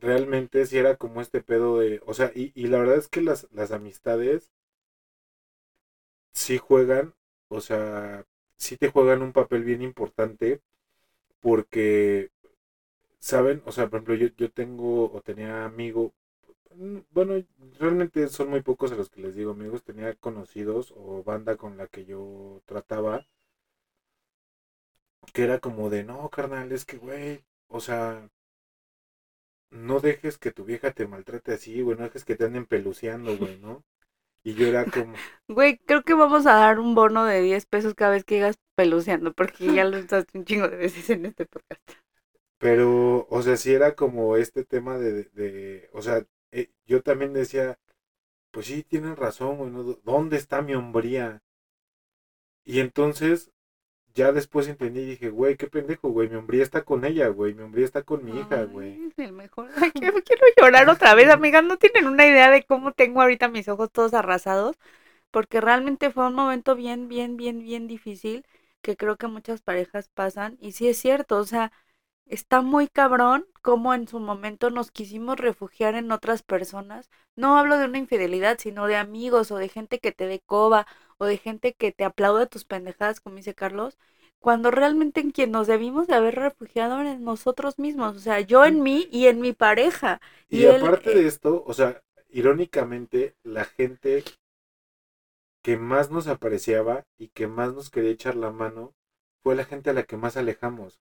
realmente sí era como este pedo de, o sea, y, y la verdad es que las, las amistades sí juegan, o sea, sí te juegan un papel bien importante porque, ¿saben? O sea, por ejemplo, yo, yo tengo o tenía amigo, mm, bueno, realmente son muy pocos a los que les digo amigos, tenía conocidos o banda con la que yo trataba, que era como de, no, carnal, es que, güey, o sea, no dejes que tu vieja te maltrate así, güey, no dejes que te anden peluceando, güey, ¿no? Y yo era como, Güey, creo que vamos a dar un bono de 10 pesos cada vez que digas peluceando, porque ya lo usaste un chingo de veces en este podcast. pero, o sea, sí era como este tema de, de, o sea, eh, yo también decía, pues sí, tienen razón, güey, ¿no? ¿Dónde está mi hombría? Y entonces, ya después entendí y dije, güey, qué pendejo, güey, mi hombría está con ella, güey, mi hombría está con mi hija, güey. Ay, es el mejor. [LAUGHS] Ay, quiero, quiero llorar otra vez, amigas. No tienen una idea de cómo tengo ahorita mis ojos todos arrasados, porque realmente fue un momento bien, bien, bien, bien difícil. que creo que muchas parejas pasan y sí es cierto, o sea, está muy cabrón como en su momento nos quisimos refugiar en otras personas. No hablo de una infidelidad, sino de amigos o de gente que te decoba o de gente que te aplauda tus pendejadas, como dice Carlos, cuando realmente en quien nos debimos de haber refugiado en nosotros mismos, o sea, yo en mí y en mi pareja. Y, aparte de esto, o sea, irónicamente, la gente que más nos apreciaba y que más nos quería echar la mano fue la gente a la que más alejamos.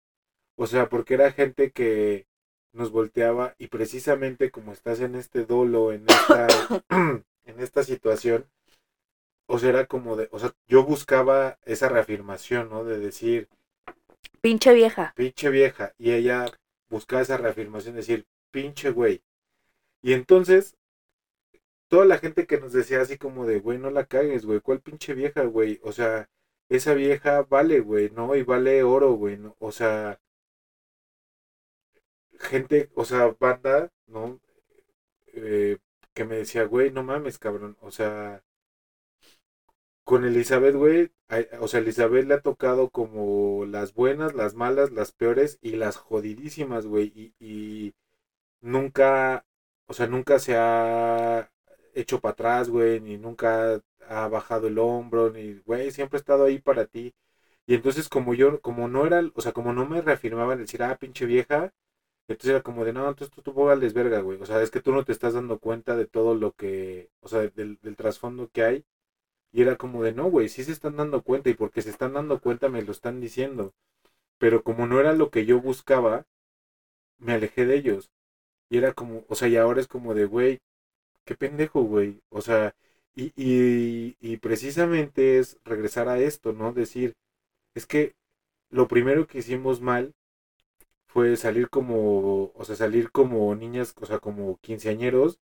O sea, porque era gente que nos volteaba y precisamente como estás en este dolo, en esta, [COUGHS] en esta situación, o sea, era como de, o sea, yo buscaba esa reafirmación, ¿no? De decir... Pinche vieja. Pinche vieja. Y ella buscaba esa reafirmación de decir, pinche güey. Y entonces, toda la gente que nos decía así como de, güey, no la cagues, güey, ¿cuál pinche vieja, güey? O sea, esa vieja vale, güey, ¿no? Y vale oro, güey, ¿no? O sea, gente, o sea, banda, ¿no? Eh, que me decía, güey, no mames, cabrón, o sea, con Elizabeth, güey, o sea, Elizabeth le ha tocado como las buenas, las malas, las peores y las jodidísimas, güey, y, y nunca, o sea, nunca se ha hecho para atrás, güey, ni nunca ha bajado el hombro, ni, güey, siempre ha estado ahí para ti. Y entonces como yo, como no era, o sea, como no me reafirmaban decir, ah, pinche vieja, entonces era como de, no, entonces tú, tú póngales verga, güey. O sea, es que tú no te estás dando cuenta de todo lo que, o sea, del, del trasfondo que hay. Y era como de, no, güey, sí se están dando cuenta y porque se están dando cuenta me lo están diciendo. Pero como no era lo que yo buscaba, me alejé de ellos. Y era como, o sea, y ahora es como de, güey, qué pendejo, güey. O sea, y, y, y precisamente es regresar a esto, ¿no? Decir, es que lo primero que hicimos mal fue salir como, o sea, salir como niñas, o sea, como quinceañeros,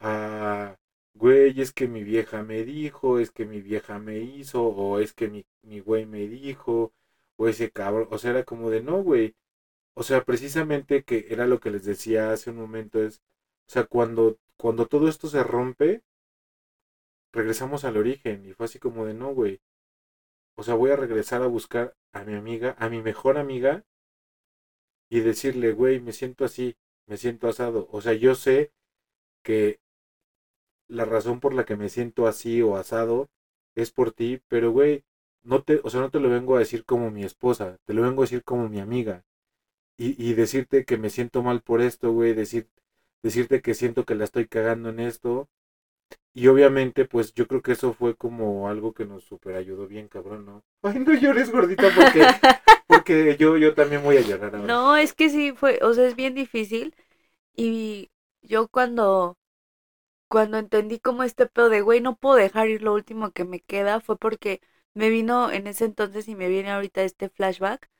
a, güey, es que mi vieja me dijo, es que mi vieja me hizo, o es que mi, mi güey me dijo, o ese cabrón, o sea, era como de, no, güey, o sea, precisamente que era lo que les decía hace un momento, es, o sea, cuando, cuando todo esto se rompe, regresamos al origen, y fue así como de, no, güey, o sea, voy a regresar a buscar a mi amiga, a mi mejor amiga, y decirle, güey, me siento así, me siento asado. O sea, yo sé que la razón por la que me siento así o asado es por ti, pero güey, no te, o sea, no te lo vengo a decir como mi esposa, te lo vengo a decir como mi amiga. Y, y decirte que me siento mal por esto, güey, decir, decirte que siento que la estoy cagando en esto. Y obviamente, pues yo creo que eso fue como algo que nos super ayudó bien, cabrón, ¿no? [LAUGHS] Ay, no llores, gordita, porque [LAUGHS] porque yo, yo también voy a llorar ahora. No, es que sí fue, o sea, es bien difícil. Y yo cuando, cuando entendí como este pedo de, güey, no puedo dejar ir lo último que me queda, fue porque me vino en ese entonces y me viene ahorita este flashback.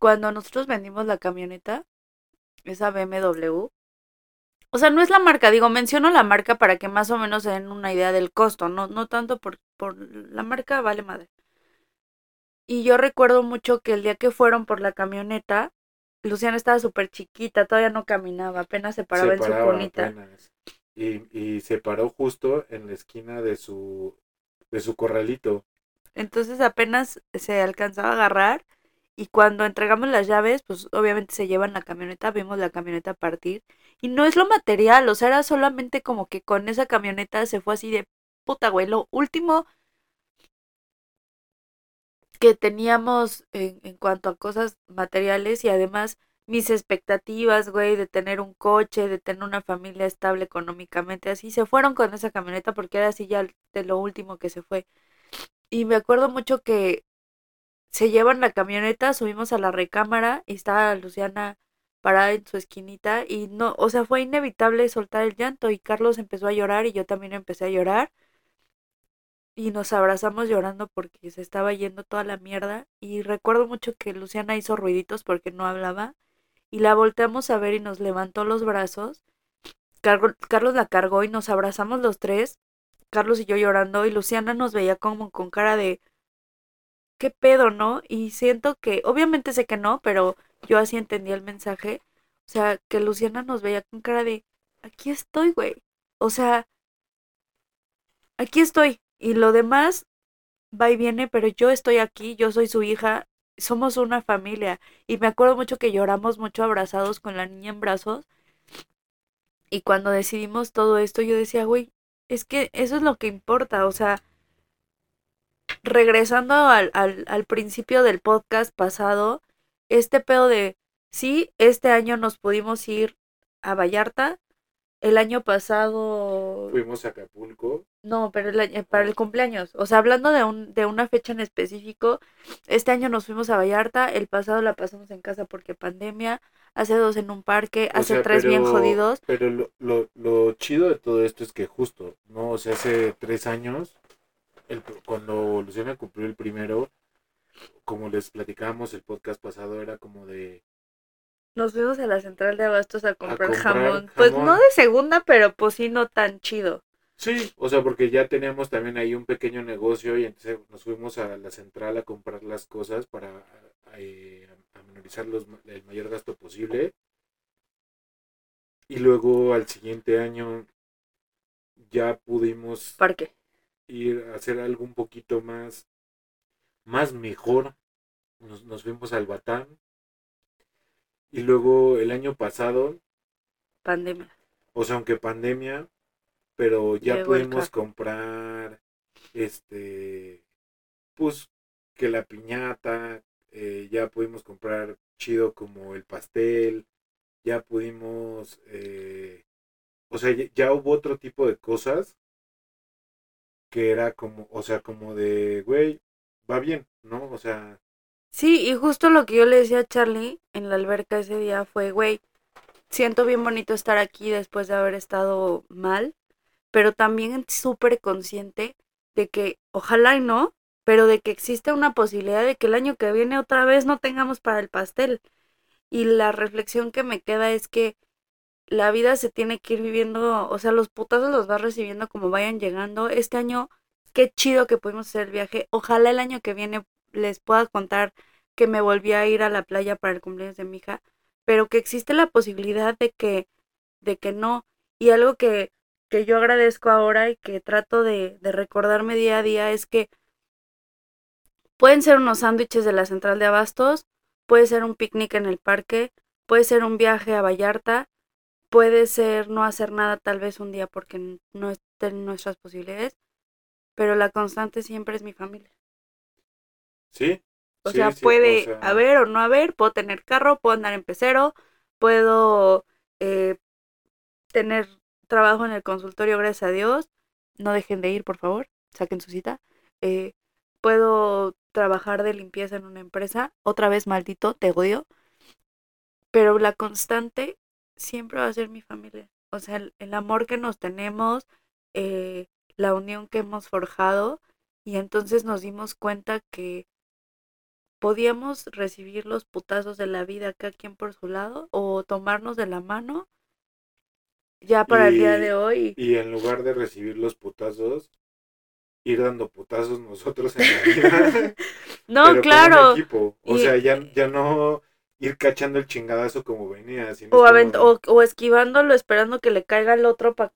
Cuando nosotros vendimos la camioneta, esa BMW, o sea, no es la marca, digo, menciono la marca para que más o menos se den una idea del costo, no, no tanto por, por la marca, vale madre. Y yo recuerdo mucho que el día que fueron por la camioneta, Luciana estaba súper chiquita, todavía no caminaba, apenas se paraba en su cunita. Y, y se paró justo en la esquina de su, de su corralito. Entonces apenas se alcanzaba a agarrar y cuando entregamos las llaves, pues obviamente se llevan la camioneta, vimos la camioneta partir y no es lo material, o sea, era solamente como que con esa camioneta se fue así de puta, güey, lo último que teníamos en, en cuanto a cosas materiales y además mis expectativas, güey, de tener un coche, de tener una familia estable económicamente, así se fueron con esa camioneta porque era así ya de lo último que se fue. Y me acuerdo mucho que se llevan la camioneta, subimos a la recámara y estaba Luciana parada en su esquinita y no, o sea, fue inevitable soltar el llanto y Carlos empezó a llorar y yo también empecé a llorar y nos abrazamos llorando porque se estaba yendo toda la mierda y recuerdo mucho que Luciana hizo ruiditos porque no hablaba y la volteamos a ver y nos levantó los brazos. Carlos la cargó y nos abrazamos los tres, Carlos y yo llorando y Luciana nos veía como con cara de ¿qué pedo, no? Y siento que obviamente sé que no, pero yo así entendí el mensaje, o sea, que Luciana nos veía con cara de aquí estoy, güey. O sea, aquí estoy, y lo demás, va y viene, pero yo estoy aquí, yo soy su hija, somos una familia. Y me acuerdo mucho que lloramos mucho abrazados con la niña en brazos. Y cuando decidimos todo esto, yo decía, güey, es que eso es lo que importa, o sea, regresando al, al, principio del podcast pasado, este pedo de, sí, este año nos pudimos ir a Vallarta, el año pasado... Fuimos a Acapulco. No, pero el para el cumpleaños. O sea, hablando de, un, de una fecha en específico, este año nos fuimos a Vallarta, el pasado la pasamos en casa porque pandemia, hace dos en un parque, O hace sea, tres bien jodidos. Pero lo, lo, lo chido de todo esto es que justo, ¿no? O sea, hace tres años, el, cuando Luciana cumplió el primero, como les platicábamos el podcast pasado, era como de... Nos fuimos a la central de abastos a comprar, comprar jamón. Pues jamón. no de segunda, pero pues sí no tan chido. Sí, o sea, porque ya teníamos también ahí un pequeño negocio y entonces nos fuimos a la central a comprar las cosas para eh, a minorizar los, el mayor gasto posible. Y luego al siguiente año ya pudimos Parque. ir a hacer algo un poquito más, más mejor. Nos, nos fuimos al Batán. Y luego el año pasado, Pandemia. o sea, aunque pandemia, pero ya pudimos comprar, este, pues, que la piñata, eh, ya pudimos comprar chido como el pastel, ya pudimos, eh, o sea, ya, ya hubo otro tipo de cosas que era como, o sea, como de, güey, va bien, ¿no? O sea, Sí, y justo lo que yo le decía a Charlie en la alberca ese día fue, güey, siento bien bonito estar aquí después de haber estado mal, pero también súper consciente de que ojalá y no, pero de que existe una posibilidad de que el año que viene otra vez no tengamos para el pastel. Y la reflexión que me queda es que la vida se tiene que ir viviendo, o sea, los putazos los vas recibiendo como vayan llegando. Este año, qué chido que pudimos hacer el viaje. Ojalá el año que viene les pueda contar que me volví a ir a la playa para el cumpleaños de mi hija, pero que existe la posibilidad de que, de que no. Y algo que, que yo agradezco ahora y que trato de, de recordarme día a día es que pueden ser unos sándwiches de la central de abastos, puede ser un picnic en el parque, puede ser un viaje a Vallarta, puede ser no hacer nada tal vez un día porque no estén nuestras posibilidades, pero la constante siempre es mi familia. sí. O sí, sea, sí, puede o sea, haber o no haber, puedo tener carro, puedo andar en pecero, puedo eh, tener trabajo en el consultorio, gracias a Dios. No dejen de ir, por favor, saquen su cita. Eh, puedo trabajar de limpieza en una empresa, otra vez maldito, te odio. Pero la constante siempre va a ser mi familia. O sea, el, amor que nos tenemos, eh, la unión que hemos forjado, y entonces nos dimos cuenta que podíamos recibir los putazos de la vida cada quien por su lado o tomarnos de la mano ya para el día de hoy. Y en lugar de recibir los putazos, ir dando putazos nosotros en la vida. [LAUGHS] No, pero con claro. un equipo. O Y- sea, ya, ya no ir cachando el chingadazo como venía. Sino O, como o, o esquivándolo esperando que le caiga el otro para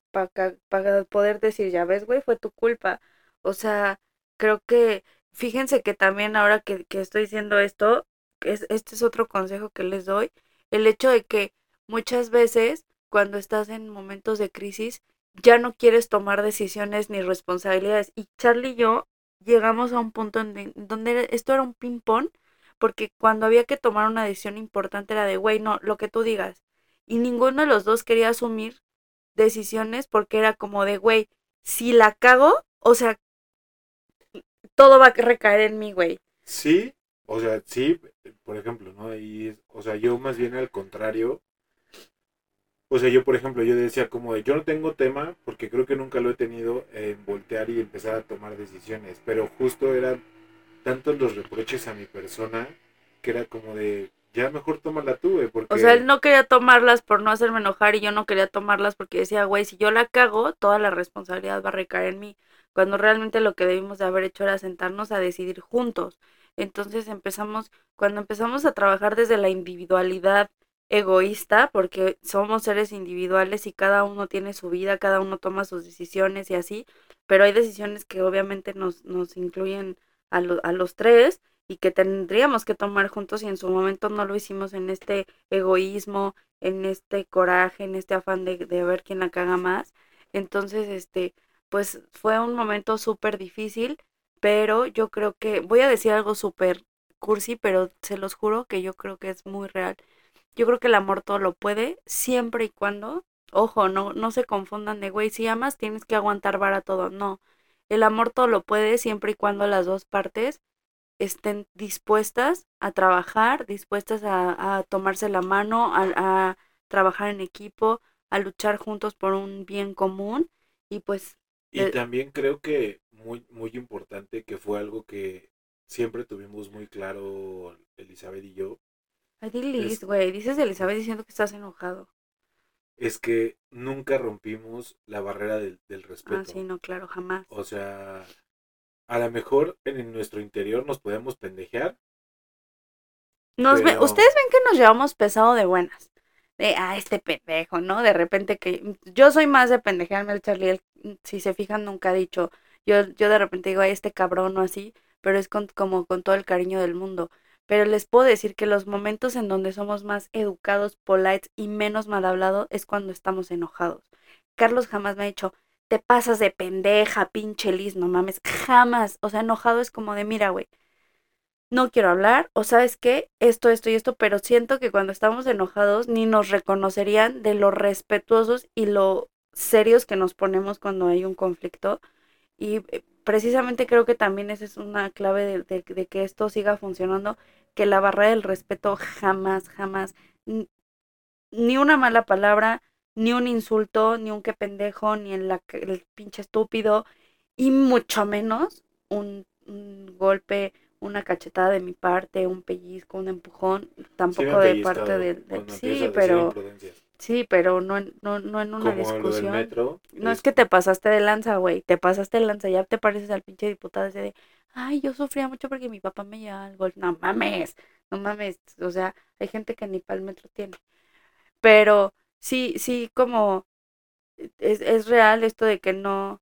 poder decir, ya ves, güey, fue tu culpa. O sea, creo que, fíjense que también ahora que, que estoy diciendo esto, es, este es otro consejo que les doy, el hecho de que muchas veces cuando estás en momentos de crisis ya no quieres tomar decisiones ni responsabilidades. Y Charlie y yo llegamos a un punto donde esto era un ping-pong porque cuando había que tomar una decisión importante era de, güey, no, lo que tú digas. Y ninguno de los dos quería asumir decisiones porque era como de, güey, si la cago, o sea, todo va a recaer en mí, güey. Sí, o sea, sí, por ejemplo, ¿no? Y, o sea, yo más bien al contrario. O sea, yo, por ejemplo, yo decía como de, yo no tengo tema, porque creo que nunca lo he tenido, en voltear y empezar a tomar decisiones, pero justo eran tantos los reproches a mi persona, que era como de, ya mejor tómala tú, porque... O sea, él no quería tomarlas por no hacerme enojar y yo no quería tomarlas porque decía, güey, si yo la cago, toda la responsabilidad va a recaer en mí. Cuando realmente lo que debimos de haber hecho era sentarnos a decidir juntos. Entonces empezamos, cuando empezamos a trabajar desde la individualidad egoísta porque somos seres individuales y cada uno tiene su vida, cada uno toma sus decisiones y así, pero hay decisiones que obviamente nos, nos incluyen a, a los tres y que tendríamos que tomar juntos y en su momento no lo hicimos en este egoísmo, en este coraje, en este afán de, de ver quién la caga más. Entonces, este, pues fue un momento súper difícil, pero yo creo que, voy a decir algo súper cursi, pero se los juro que yo creo que es muy real. Yo creo que el amor todo lo puede, siempre y cuando, ojo, no, no se confundan de, güey, si amas tienes que aguantar vara todo, no. El amor todo lo puede siempre y cuando las dos partes estén dispuestas a trabajar, dispuestas a, a tomarse la mano, a, a trabajar en equipo, a luchar juntos por un bien común y pues... Y también creo que muy, muy importante que fue algo que siempre tuvimos muy claro Elizabeth y yo. Ay, güey, dices Elizabeth diciendo que estás enojado. Es que nunca rompimos la barrera del, del respeto. Ah, sí, no, claro, jamás. O sea, a lo mejor en nuestro interior nos podemos pendejear. Nos Ustedes ven que nos llevamos pesado de buenas. De, ah, este pendejo, ¿no? De repente que yo soy más de pendejearme el Charlie, si se fijan nunca ha dicho, yo, yo de repente digo, ay, este cabrón o así, pero es con, como con todo el cariño del mundo. Pero les puedo decir que los momentos en donde somos más educados, polites y menos mal hablados es cuando estamos enojados. Carlos jamás me ha dicho, te pasas de pendeja, pinche Liz, no mames, jamás. O sea, enojado es como de, mira, güey, no quiero hablar, o sabes qué, esto, esto y esto, pero siento que cuando estamos enojados ni nos reconocerían de lo respetuosos y lo serios que nos ponemos cuando hay un conflicto. Y eh, precisamente creo que también esa es una clave de, que esto siga funcionando, que la barrera del respeto jamás, jamás, ni una mala palabra, ni un insulto, ni un que pendejo, ni el, el pinche estúpido, y mucho menos un, golpe, una cachetada de mi parte, un pellizco, un empujón, tampoco de parte del... sí, pero... Sí, pero no en, no, no en una discusión. no es... que te pasaste de lanza, güey. Te pasaste de lanza. Ya te pareces al pinche diputado ese de, ay, yo sufría mucho porque mi papá me llevaba al golf. No mames, no mames. O sea, hay gente que ni para el metro tiene. Pero sí, sí, como es, es real esto de que no,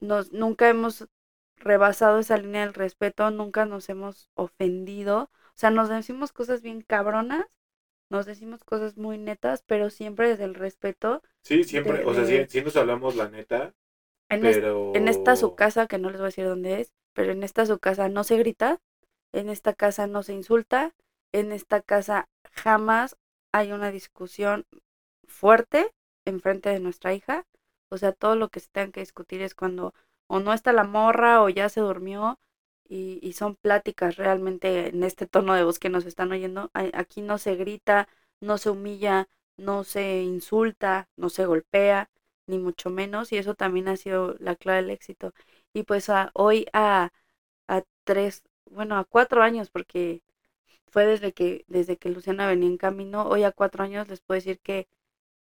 nos, nunca hemos rebasado esa línea del respeto, nunca nos hemos ofendido. O sea, nos decimos cosas bien cabronas nos decimos cosas muy netas, pero siempre desde el respeto. Sí, siempre, o sea, sí, nos hablamos la neta, en pero... en esta su casa, que no les voy a decir dónde es, pero en esta su casa no se grita, en esta casa no se insulta, en esta casa jamás hay una discusión fuerte en frente de nuestra hija, o sea, todo lo que se tenga que discutir es cuando o no está la morra o ya se durmió y, y, son pláticas realmente en este tono de voz que nos están oyendo. Aquí no se grita, no se humilla, no se insulta, no se golpea, ni mucho menos, y eso también ha sido la clave del éxito. Y pues hoy a, a tres, bueno, a cuatro años, porque fue desde que, desde que Luciana venía en camino, hoy a cuatro años les puedo decir que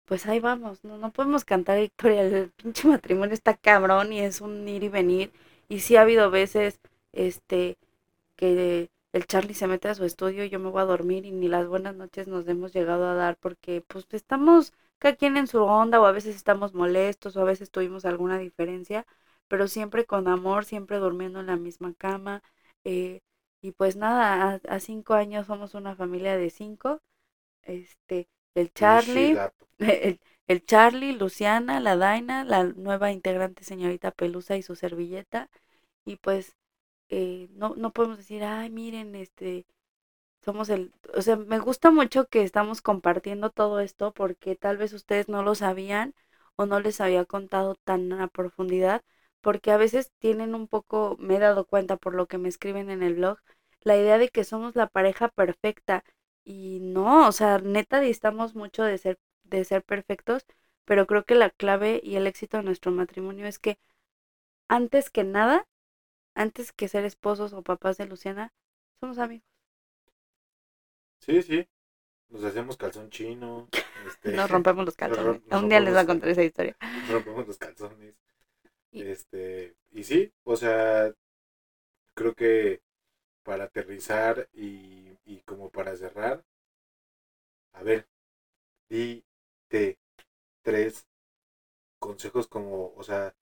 pues ahí vamos, no, no podemos cantar victoria, el pinche matrimonio está cabrón y es un ir y venir, y sí ha habido veces este, que el Charlie se mete a su estudio y yo me voy a dormir y ni las buenas noches nos hemos llegado a dar porque pues estamos cada quien en su onda o a veces estamos molestos o a veces tuvimos alguna diferencia, pero siempre con amor, siempre durmiendo en la misma cama. Eh, y pues nada, a, cinco años somos una familia de cinco. Este, el Charlie, [LAUGHS] el, el Charlie, Luciana, la Daina, la nueva integrante señorita Pelusa y su servilleta. Y pues eh, no, no podemos decir, ay, miren, este, somos el, o sea, me gusta mucho que estamos compartiendo todo esto porque tal vez ustedes no lo sabían o no les había contado tan a profundidad, porque a veces tienen un poco, me he dado cuenta por lo que me escriben en el blog, la idea de que somos la pareja perfecta y no, o sea, neta distamos mucho de ser de ser perfectos, pero creo que la clave y el éxito de nuestro matrimonio es que antes que nada antes que ser esposos o papás de Luciana, somos amigos. Sí, sí. Nos hacemos calzón chino. [LAUGHS] Este, nos rompemos los [LAUGHS] calzones. Un día les voy a contar esa historia. [LAUGHS] Nos rompemos los calzones. Y... Este, y sí, o sea, creo que para aterrizar y, y como para cerrar, a ver, dite tres consejos como, o sea,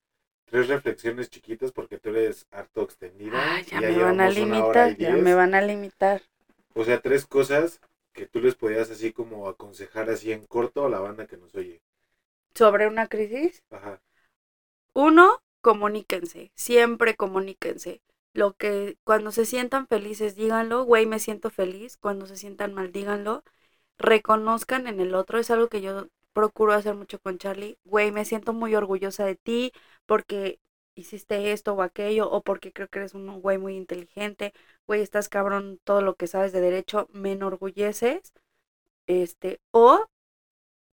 tres reflexiones chiquitas porque tú eres harto extendida. Ah, ya, me van a limitar, ya me van a limitar. O sea, tres cosas que tú les podías así como aconsejar así en corto a la banda que nos oye. ¿Sobre una crisis? Ajá. Uno, comuníquense, siempre comuníquense. Lo que cuando se sientan felices, díganlo, güey, me siento feliz. Cuando se sientan mal, díganlo. Reconozcan en el otro, es algo que yo procuro hacer mucho con Charlie. Güey, me siento muy orgullosa de ti porque hiciste esto o aquello, o porque creo que eres un güey muy inteligente, güey, estás cabrón todo lo que sabes de derecho, me enorgulleces, este, o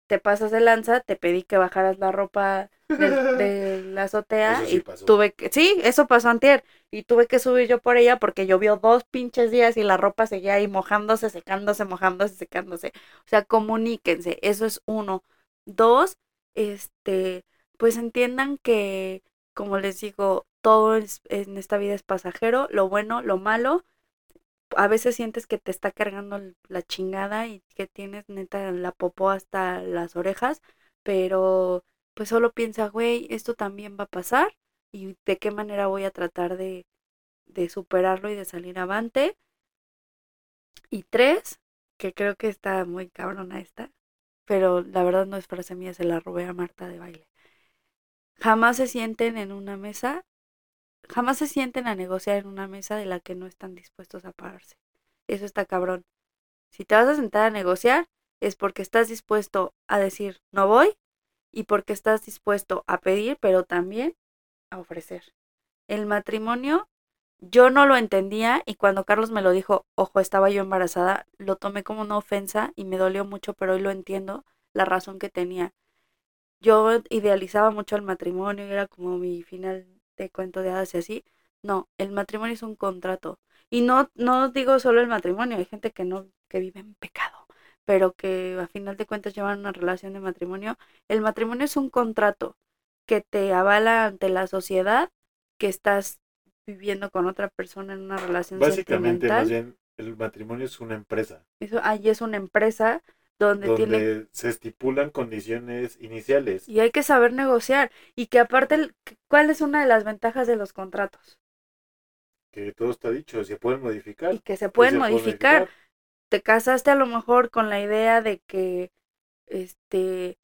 te pasas de lanza, te pedí que bajaras la ropa [LAUGHS] de, la azotea y tuve que, sí, eso pasó antier, y tuve que subir yo por ella porque llovió dos pinches días y la ropa seguía ahí mojándose, secándose, mojándose, secándose, o sea, comuníquense, eso es uno. Dos, este, pues entiendan que como les digo, todo en esta vida es pasajero, lo bueno, lo malo. A veces sientes que te está cargando la chingada y que tienes neta la popó hasta las orejas, pero pues solo piensa, güey, esto también va a pasar y de qué manera voy a tratar de, de superarlo y de salir avante. Y tres, que creo que está muy cabrona esta, pero la verdad no es frase mía, se la robé a Marta de baile jamás se sienten en una mesa, jamás se sienten a negociar en una mesa de la que no están dispuestos a pararse. Eso está cabrón. Si te vas a sentar a negociar, es porque estás dispuesto a decir no voy y porque estás dispuesto a pedir, pero también a ofrecer. El matrimonio yo no lo entendía y cuando Carlos me lo dijo, ojo, estaba yo embarazada, lo tomé como una ofensa y me dolió mucho, pero hoy lo entiendo la razón que tenía yo idealizaba mucho el matrimonio y era como mi final de cuento de hadas y así. No, el matrimonio es un contrato. Y no, no digo solo el matrimonio, hay gente que no, que vive en pecado, pero que a final de cuentas llevan una relación de matrimonio. El matrimonio es un contrato que te avala ante la sociedad que estás viviendo con otra persona en una relación Básicamente, más bien, el matrimonio es una empresa. Eso, ahí es una empresa donde, se estipulan condiciones iniciales. Y hay que saber negociar. Y que aparte, ¿cuál es una de las ventajas de los contratos? Que todo está dicho, se pueden modificar. Y que se pueden modificar. Te casaste a lo mejor con la idea de que, este,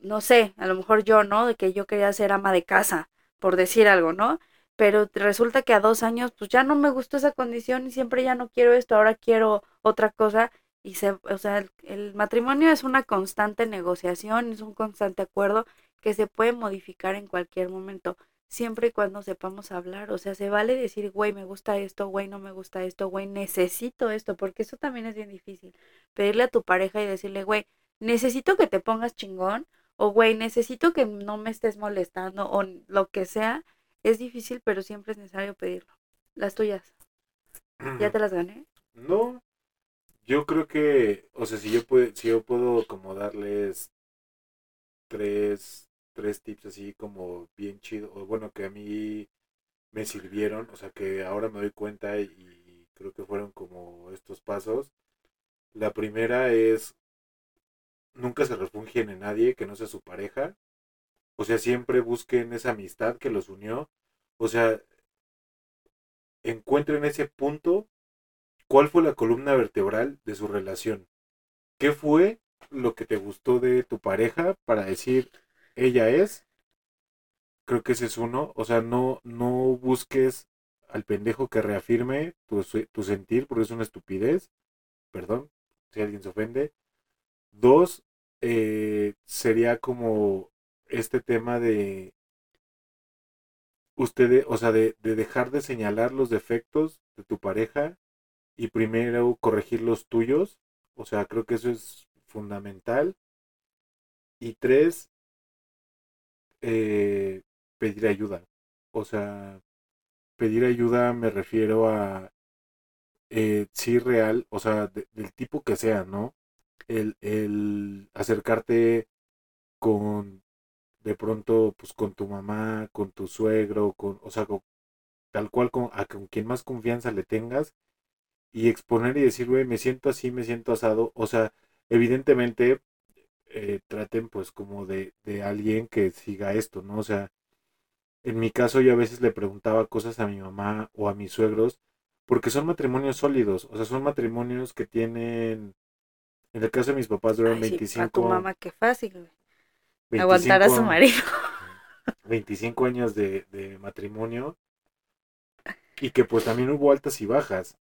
no sé, a lo mejor yo, ¿no? De que yo quería ser ama de casa, por decir algo, ¿no? Pero resulta que a dos años, pues ya no me gustó esa condición y siempre ya no quiero esto, ahora quiero otra cosa y se, o sea, el, matrimonio es una constante negociación, es un constante acuerdo que se puede modificar en cualquier momento, siempre y cuando sepamos hablar. O sea, se vale decir, güey, me gusta esto, güey, no me gusta esto, güey, necesito esto, porque eso también es bien difícil. Pedirle a tu pareja y decirle, güey, necesito que te pongas chingón, o güey, necesito que no me estés molestando, o lo que sea, es difícil, pero siempre es necesario pedirlo. Las tuyas. ¿Ya [CLEARS THROAT] te las gané? No, yo creo que, o sea, si yo puedo, si yo puedo como darles tres, tres tips así como bien chido, o bueno, que a mí me sirvieron, o sea, que ahora me doy cuenta y creo que fueron como estos pasos. La primera es, nunca se refugien en nadie que no sea su pareja. O sea, siempre busquen esa amistad que los unió. O sea, encuentren ese punto ¿Cuál fue la columna vertebral de su relación? ¿Qué fue lo que te gustó de tu pareja para decir ella es? Creo que ese es uno. O sea, no, no busques al pendejo que reafirme tu, tu sentir porque es una estupidez. Perdón, si alguien se ofende. Dos, eh, sería como este tema de ustedes, o sea, de, de, dejar de señalar los defectos de tu pareja y primero corregir los tuyos. O sea, creo que eso es fundamental. Y tres, eh, pedir ayuda. O sea, pedir ayuda me refiero a eh, sí real, o sea, del tipo que sea, ¿no? El, el acercarte con de pronto pues con tu mamá, con tu suegro, con, o sea, tal cual con, a con quien más confianza le tengas y exponer y decir, güey, me siento así, me siento asado. O sea, evidentemente, eh, traten pues como de, de alguien que siga esto, ¿no? O sea, en mi caso yo a veces le preguntaba cosas a mi mamá o a mis suegros, porque son matrimonios sólidos, o sea, son matrimonios que tienen, en el caso de mis papás duraron Ay, sí, 25, a tu mamá, qué fácil, güey. 25 Aguantar a su marido. [LAUGHS] 25 años de, de matrimonio y que pues también hubo altas y bajas.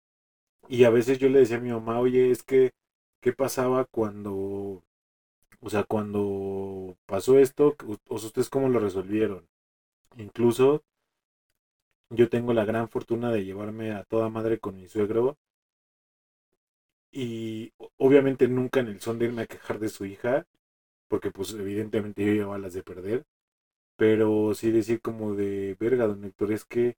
Y a veces yo le decía a mi mamá, oye, es que, ¿qué pasaba cuando, o sea, cuando pasó esto? O ¿ustedes cómo lo resolvieron? Incluso yo tengo la gran fortuna de llevarme a toda madre con mi suegro y obviamente nunca en el son de irme a quejar de su hija, porque pues evidentemente yo llevaba las de perder, pero sí decir como de, verga, don Héctor, es que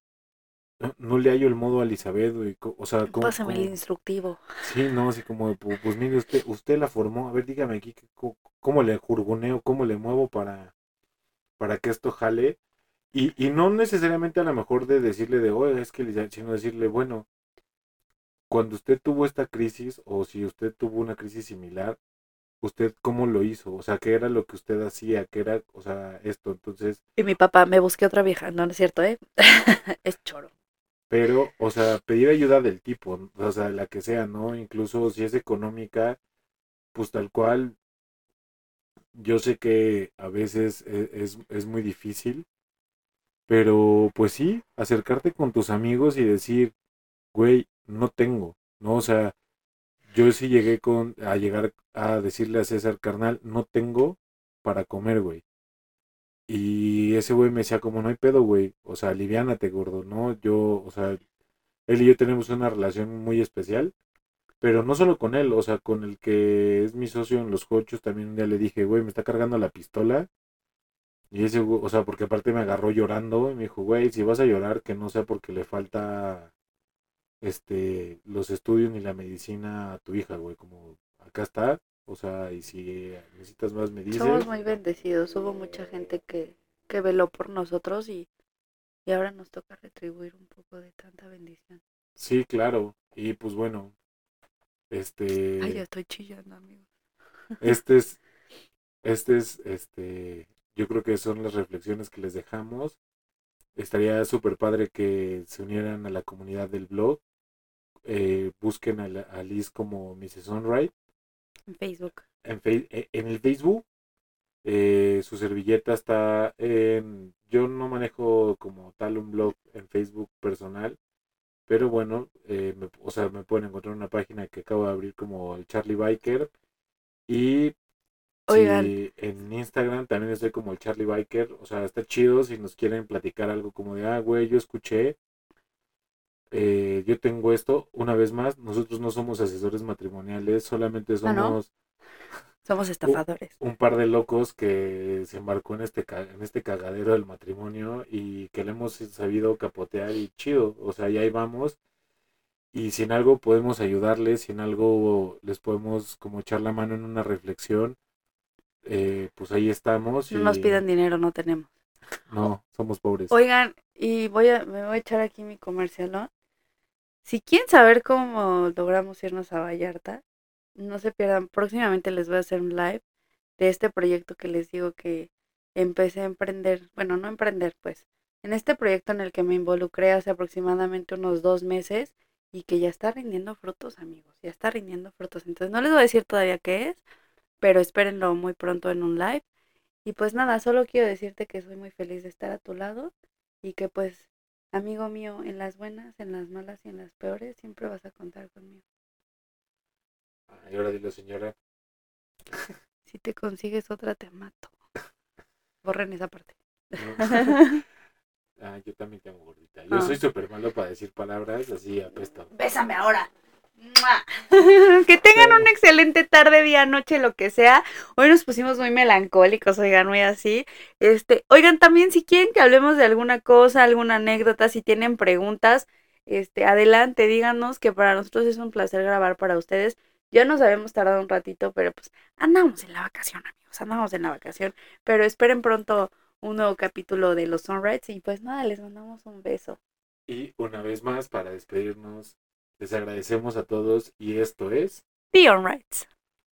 no, no le hallo el modo a Elizabeth, güey, co- o sea, ¿cómo, Pásame el cómo- instructivo. Sí, no, así como, pues, mire, usted, usted la formó, a ver, dígame aquí que co- cómo le jurgoneo, cómo le muevo para, para que esto jale. Y, y no necesariamente a lo mejor de decirle de, oye, es que, Elizabeth", sino decirle, bueno, cuando usted tuvo esta crisis, o si usted tuvo una crisis similar, usted cómo lo hizo, o sea, qué era lo que usted hacía, qué era, o sea, esto, entonces, Y mi papá, me busqué otra vieja. No, no es cierto, ¿eh? [LAUGHS] es choro. Pero, o sea, pedir ayuda del tipo, o sea, la que sea, ¿no? Incluso si es económica, pues tal cual, yo sé que a veces e- es, es muy difícil, pero pues sí, acercarte con tus amigos y decir, güey, no tengo, ¿no? O sea, yo sí llegué con, a llegar a decirle a César, carnal, no tengo para comer, güey. Y ese güey me decía, como no hay pedo, güey, o sea, aliviánate, gordo, ¿no? Yo, o sea, él y yo tenemos una relación muy especial, pero no solo con él, o sea, con el que es mi socio en los cochos, también un día le dije, güey, me está cargando la pistola. Y ese, o sea, porque aparte me agarró llorando y me dijo, güey, si vas a llorar, que no sea porque le falta, este, los estudios ni la medicina a tu hija, güey, como acá está, o sea, y si necesitas más me dices. Somos muy bendecidos. Hubo mucha gente que, que veló por nosotros y, y ahora nos toca retribuir un poco de tanta bendición. Sí, claro, y pues bueno, este... Ay, ya estoy chillando, amigos. [LAUGHS] Este es, este es, este, yo creo que son las reflexiones que les dejamos. Estaría súper padre que se unieran a la comunidad del blog. Eh, busquen a, la- a Liz como Mrs. Sunrise En Facebook. en, eh, en el Facebook. Eh, su servilleta está en... Yo no manejo como tal un blog en Facebook personal, pero bueno, eh, me- o sea, me pueden encontrar una página que acabo de abrir como el Charlie Biker. Y si en Instagram también estoy como el Charlie Biker. O sea, está chido si nos quieren platicar algo como de, ah, güey, yo escuché, eh, yo tengo esto. Una vez más, nosotros no somos asesores matrimoniales, solamente Ah, ¿no? somos Somos estafadores. un par de locos que se embarcó en este, en este cagadero del matrimonio y que le hemos sabido capotear y chido. O sea, ya ahí vamos. Y si en algo podemos ayudarles, si en algo les podemos como echar la mano en una reflexión, eh, pues ahí estamos. No nos pidan dinero, no tenemos. No, somos pobres. Oigan, y voy a, me voy a echar aquí mi comercial. Si quieren saber cómo logramos irnos a Vallarta, no se pierdan. Próximamente les voy a hacer un live de este proyecto que les digo que empecé a emprender. Bueno, no emprender, pues. En este proyecto en el que me involucré hace aproximadamente unos dos meses y que ya está rindiendo frutos, amigos. Ya está rindiendo frutos. Entonces no les voy a decir todavía qué es, pero espérenlo muy pronto en un live. Y pues nada, solo quiero decirte que soy muy feliz de estar a tu lado y que pues, amigo mío, en las buenas, en las malas y en las peores, siempre vas a contar conmigo. Y ahora dile, señora. [LAUGHS] Si te consigues otra, te mato. [LAUGHS] Borren esa parte. ¿no? [LAUGHS] Ah, yo también tengo gordita. Yo Ah. soy súper malo para decir palabras así apesto. Bésame ahora. [LAUGHS] que tengan una excelente tarde, día, noche, lo que sea. Hoy nos pusimos muy melancólicos, oigan, muy así. Este, oigan, también si quieren que hablemos de alguna cosa, alguna anécdota, si tienen preguntas, este, adelante, díganos que para nosotros es un placer grabar para ustedes. Ya nos habíamos tardado un ratito, pero pues andamos en la vacación, amigos, andamos en la vacación. Pero esperen pronto un nuevo capítulo de los Sunrise y pues nada, les mandamos un beso. Y una vez más, para despedirnos, les agradecemos a todos y esto es... The Onrights.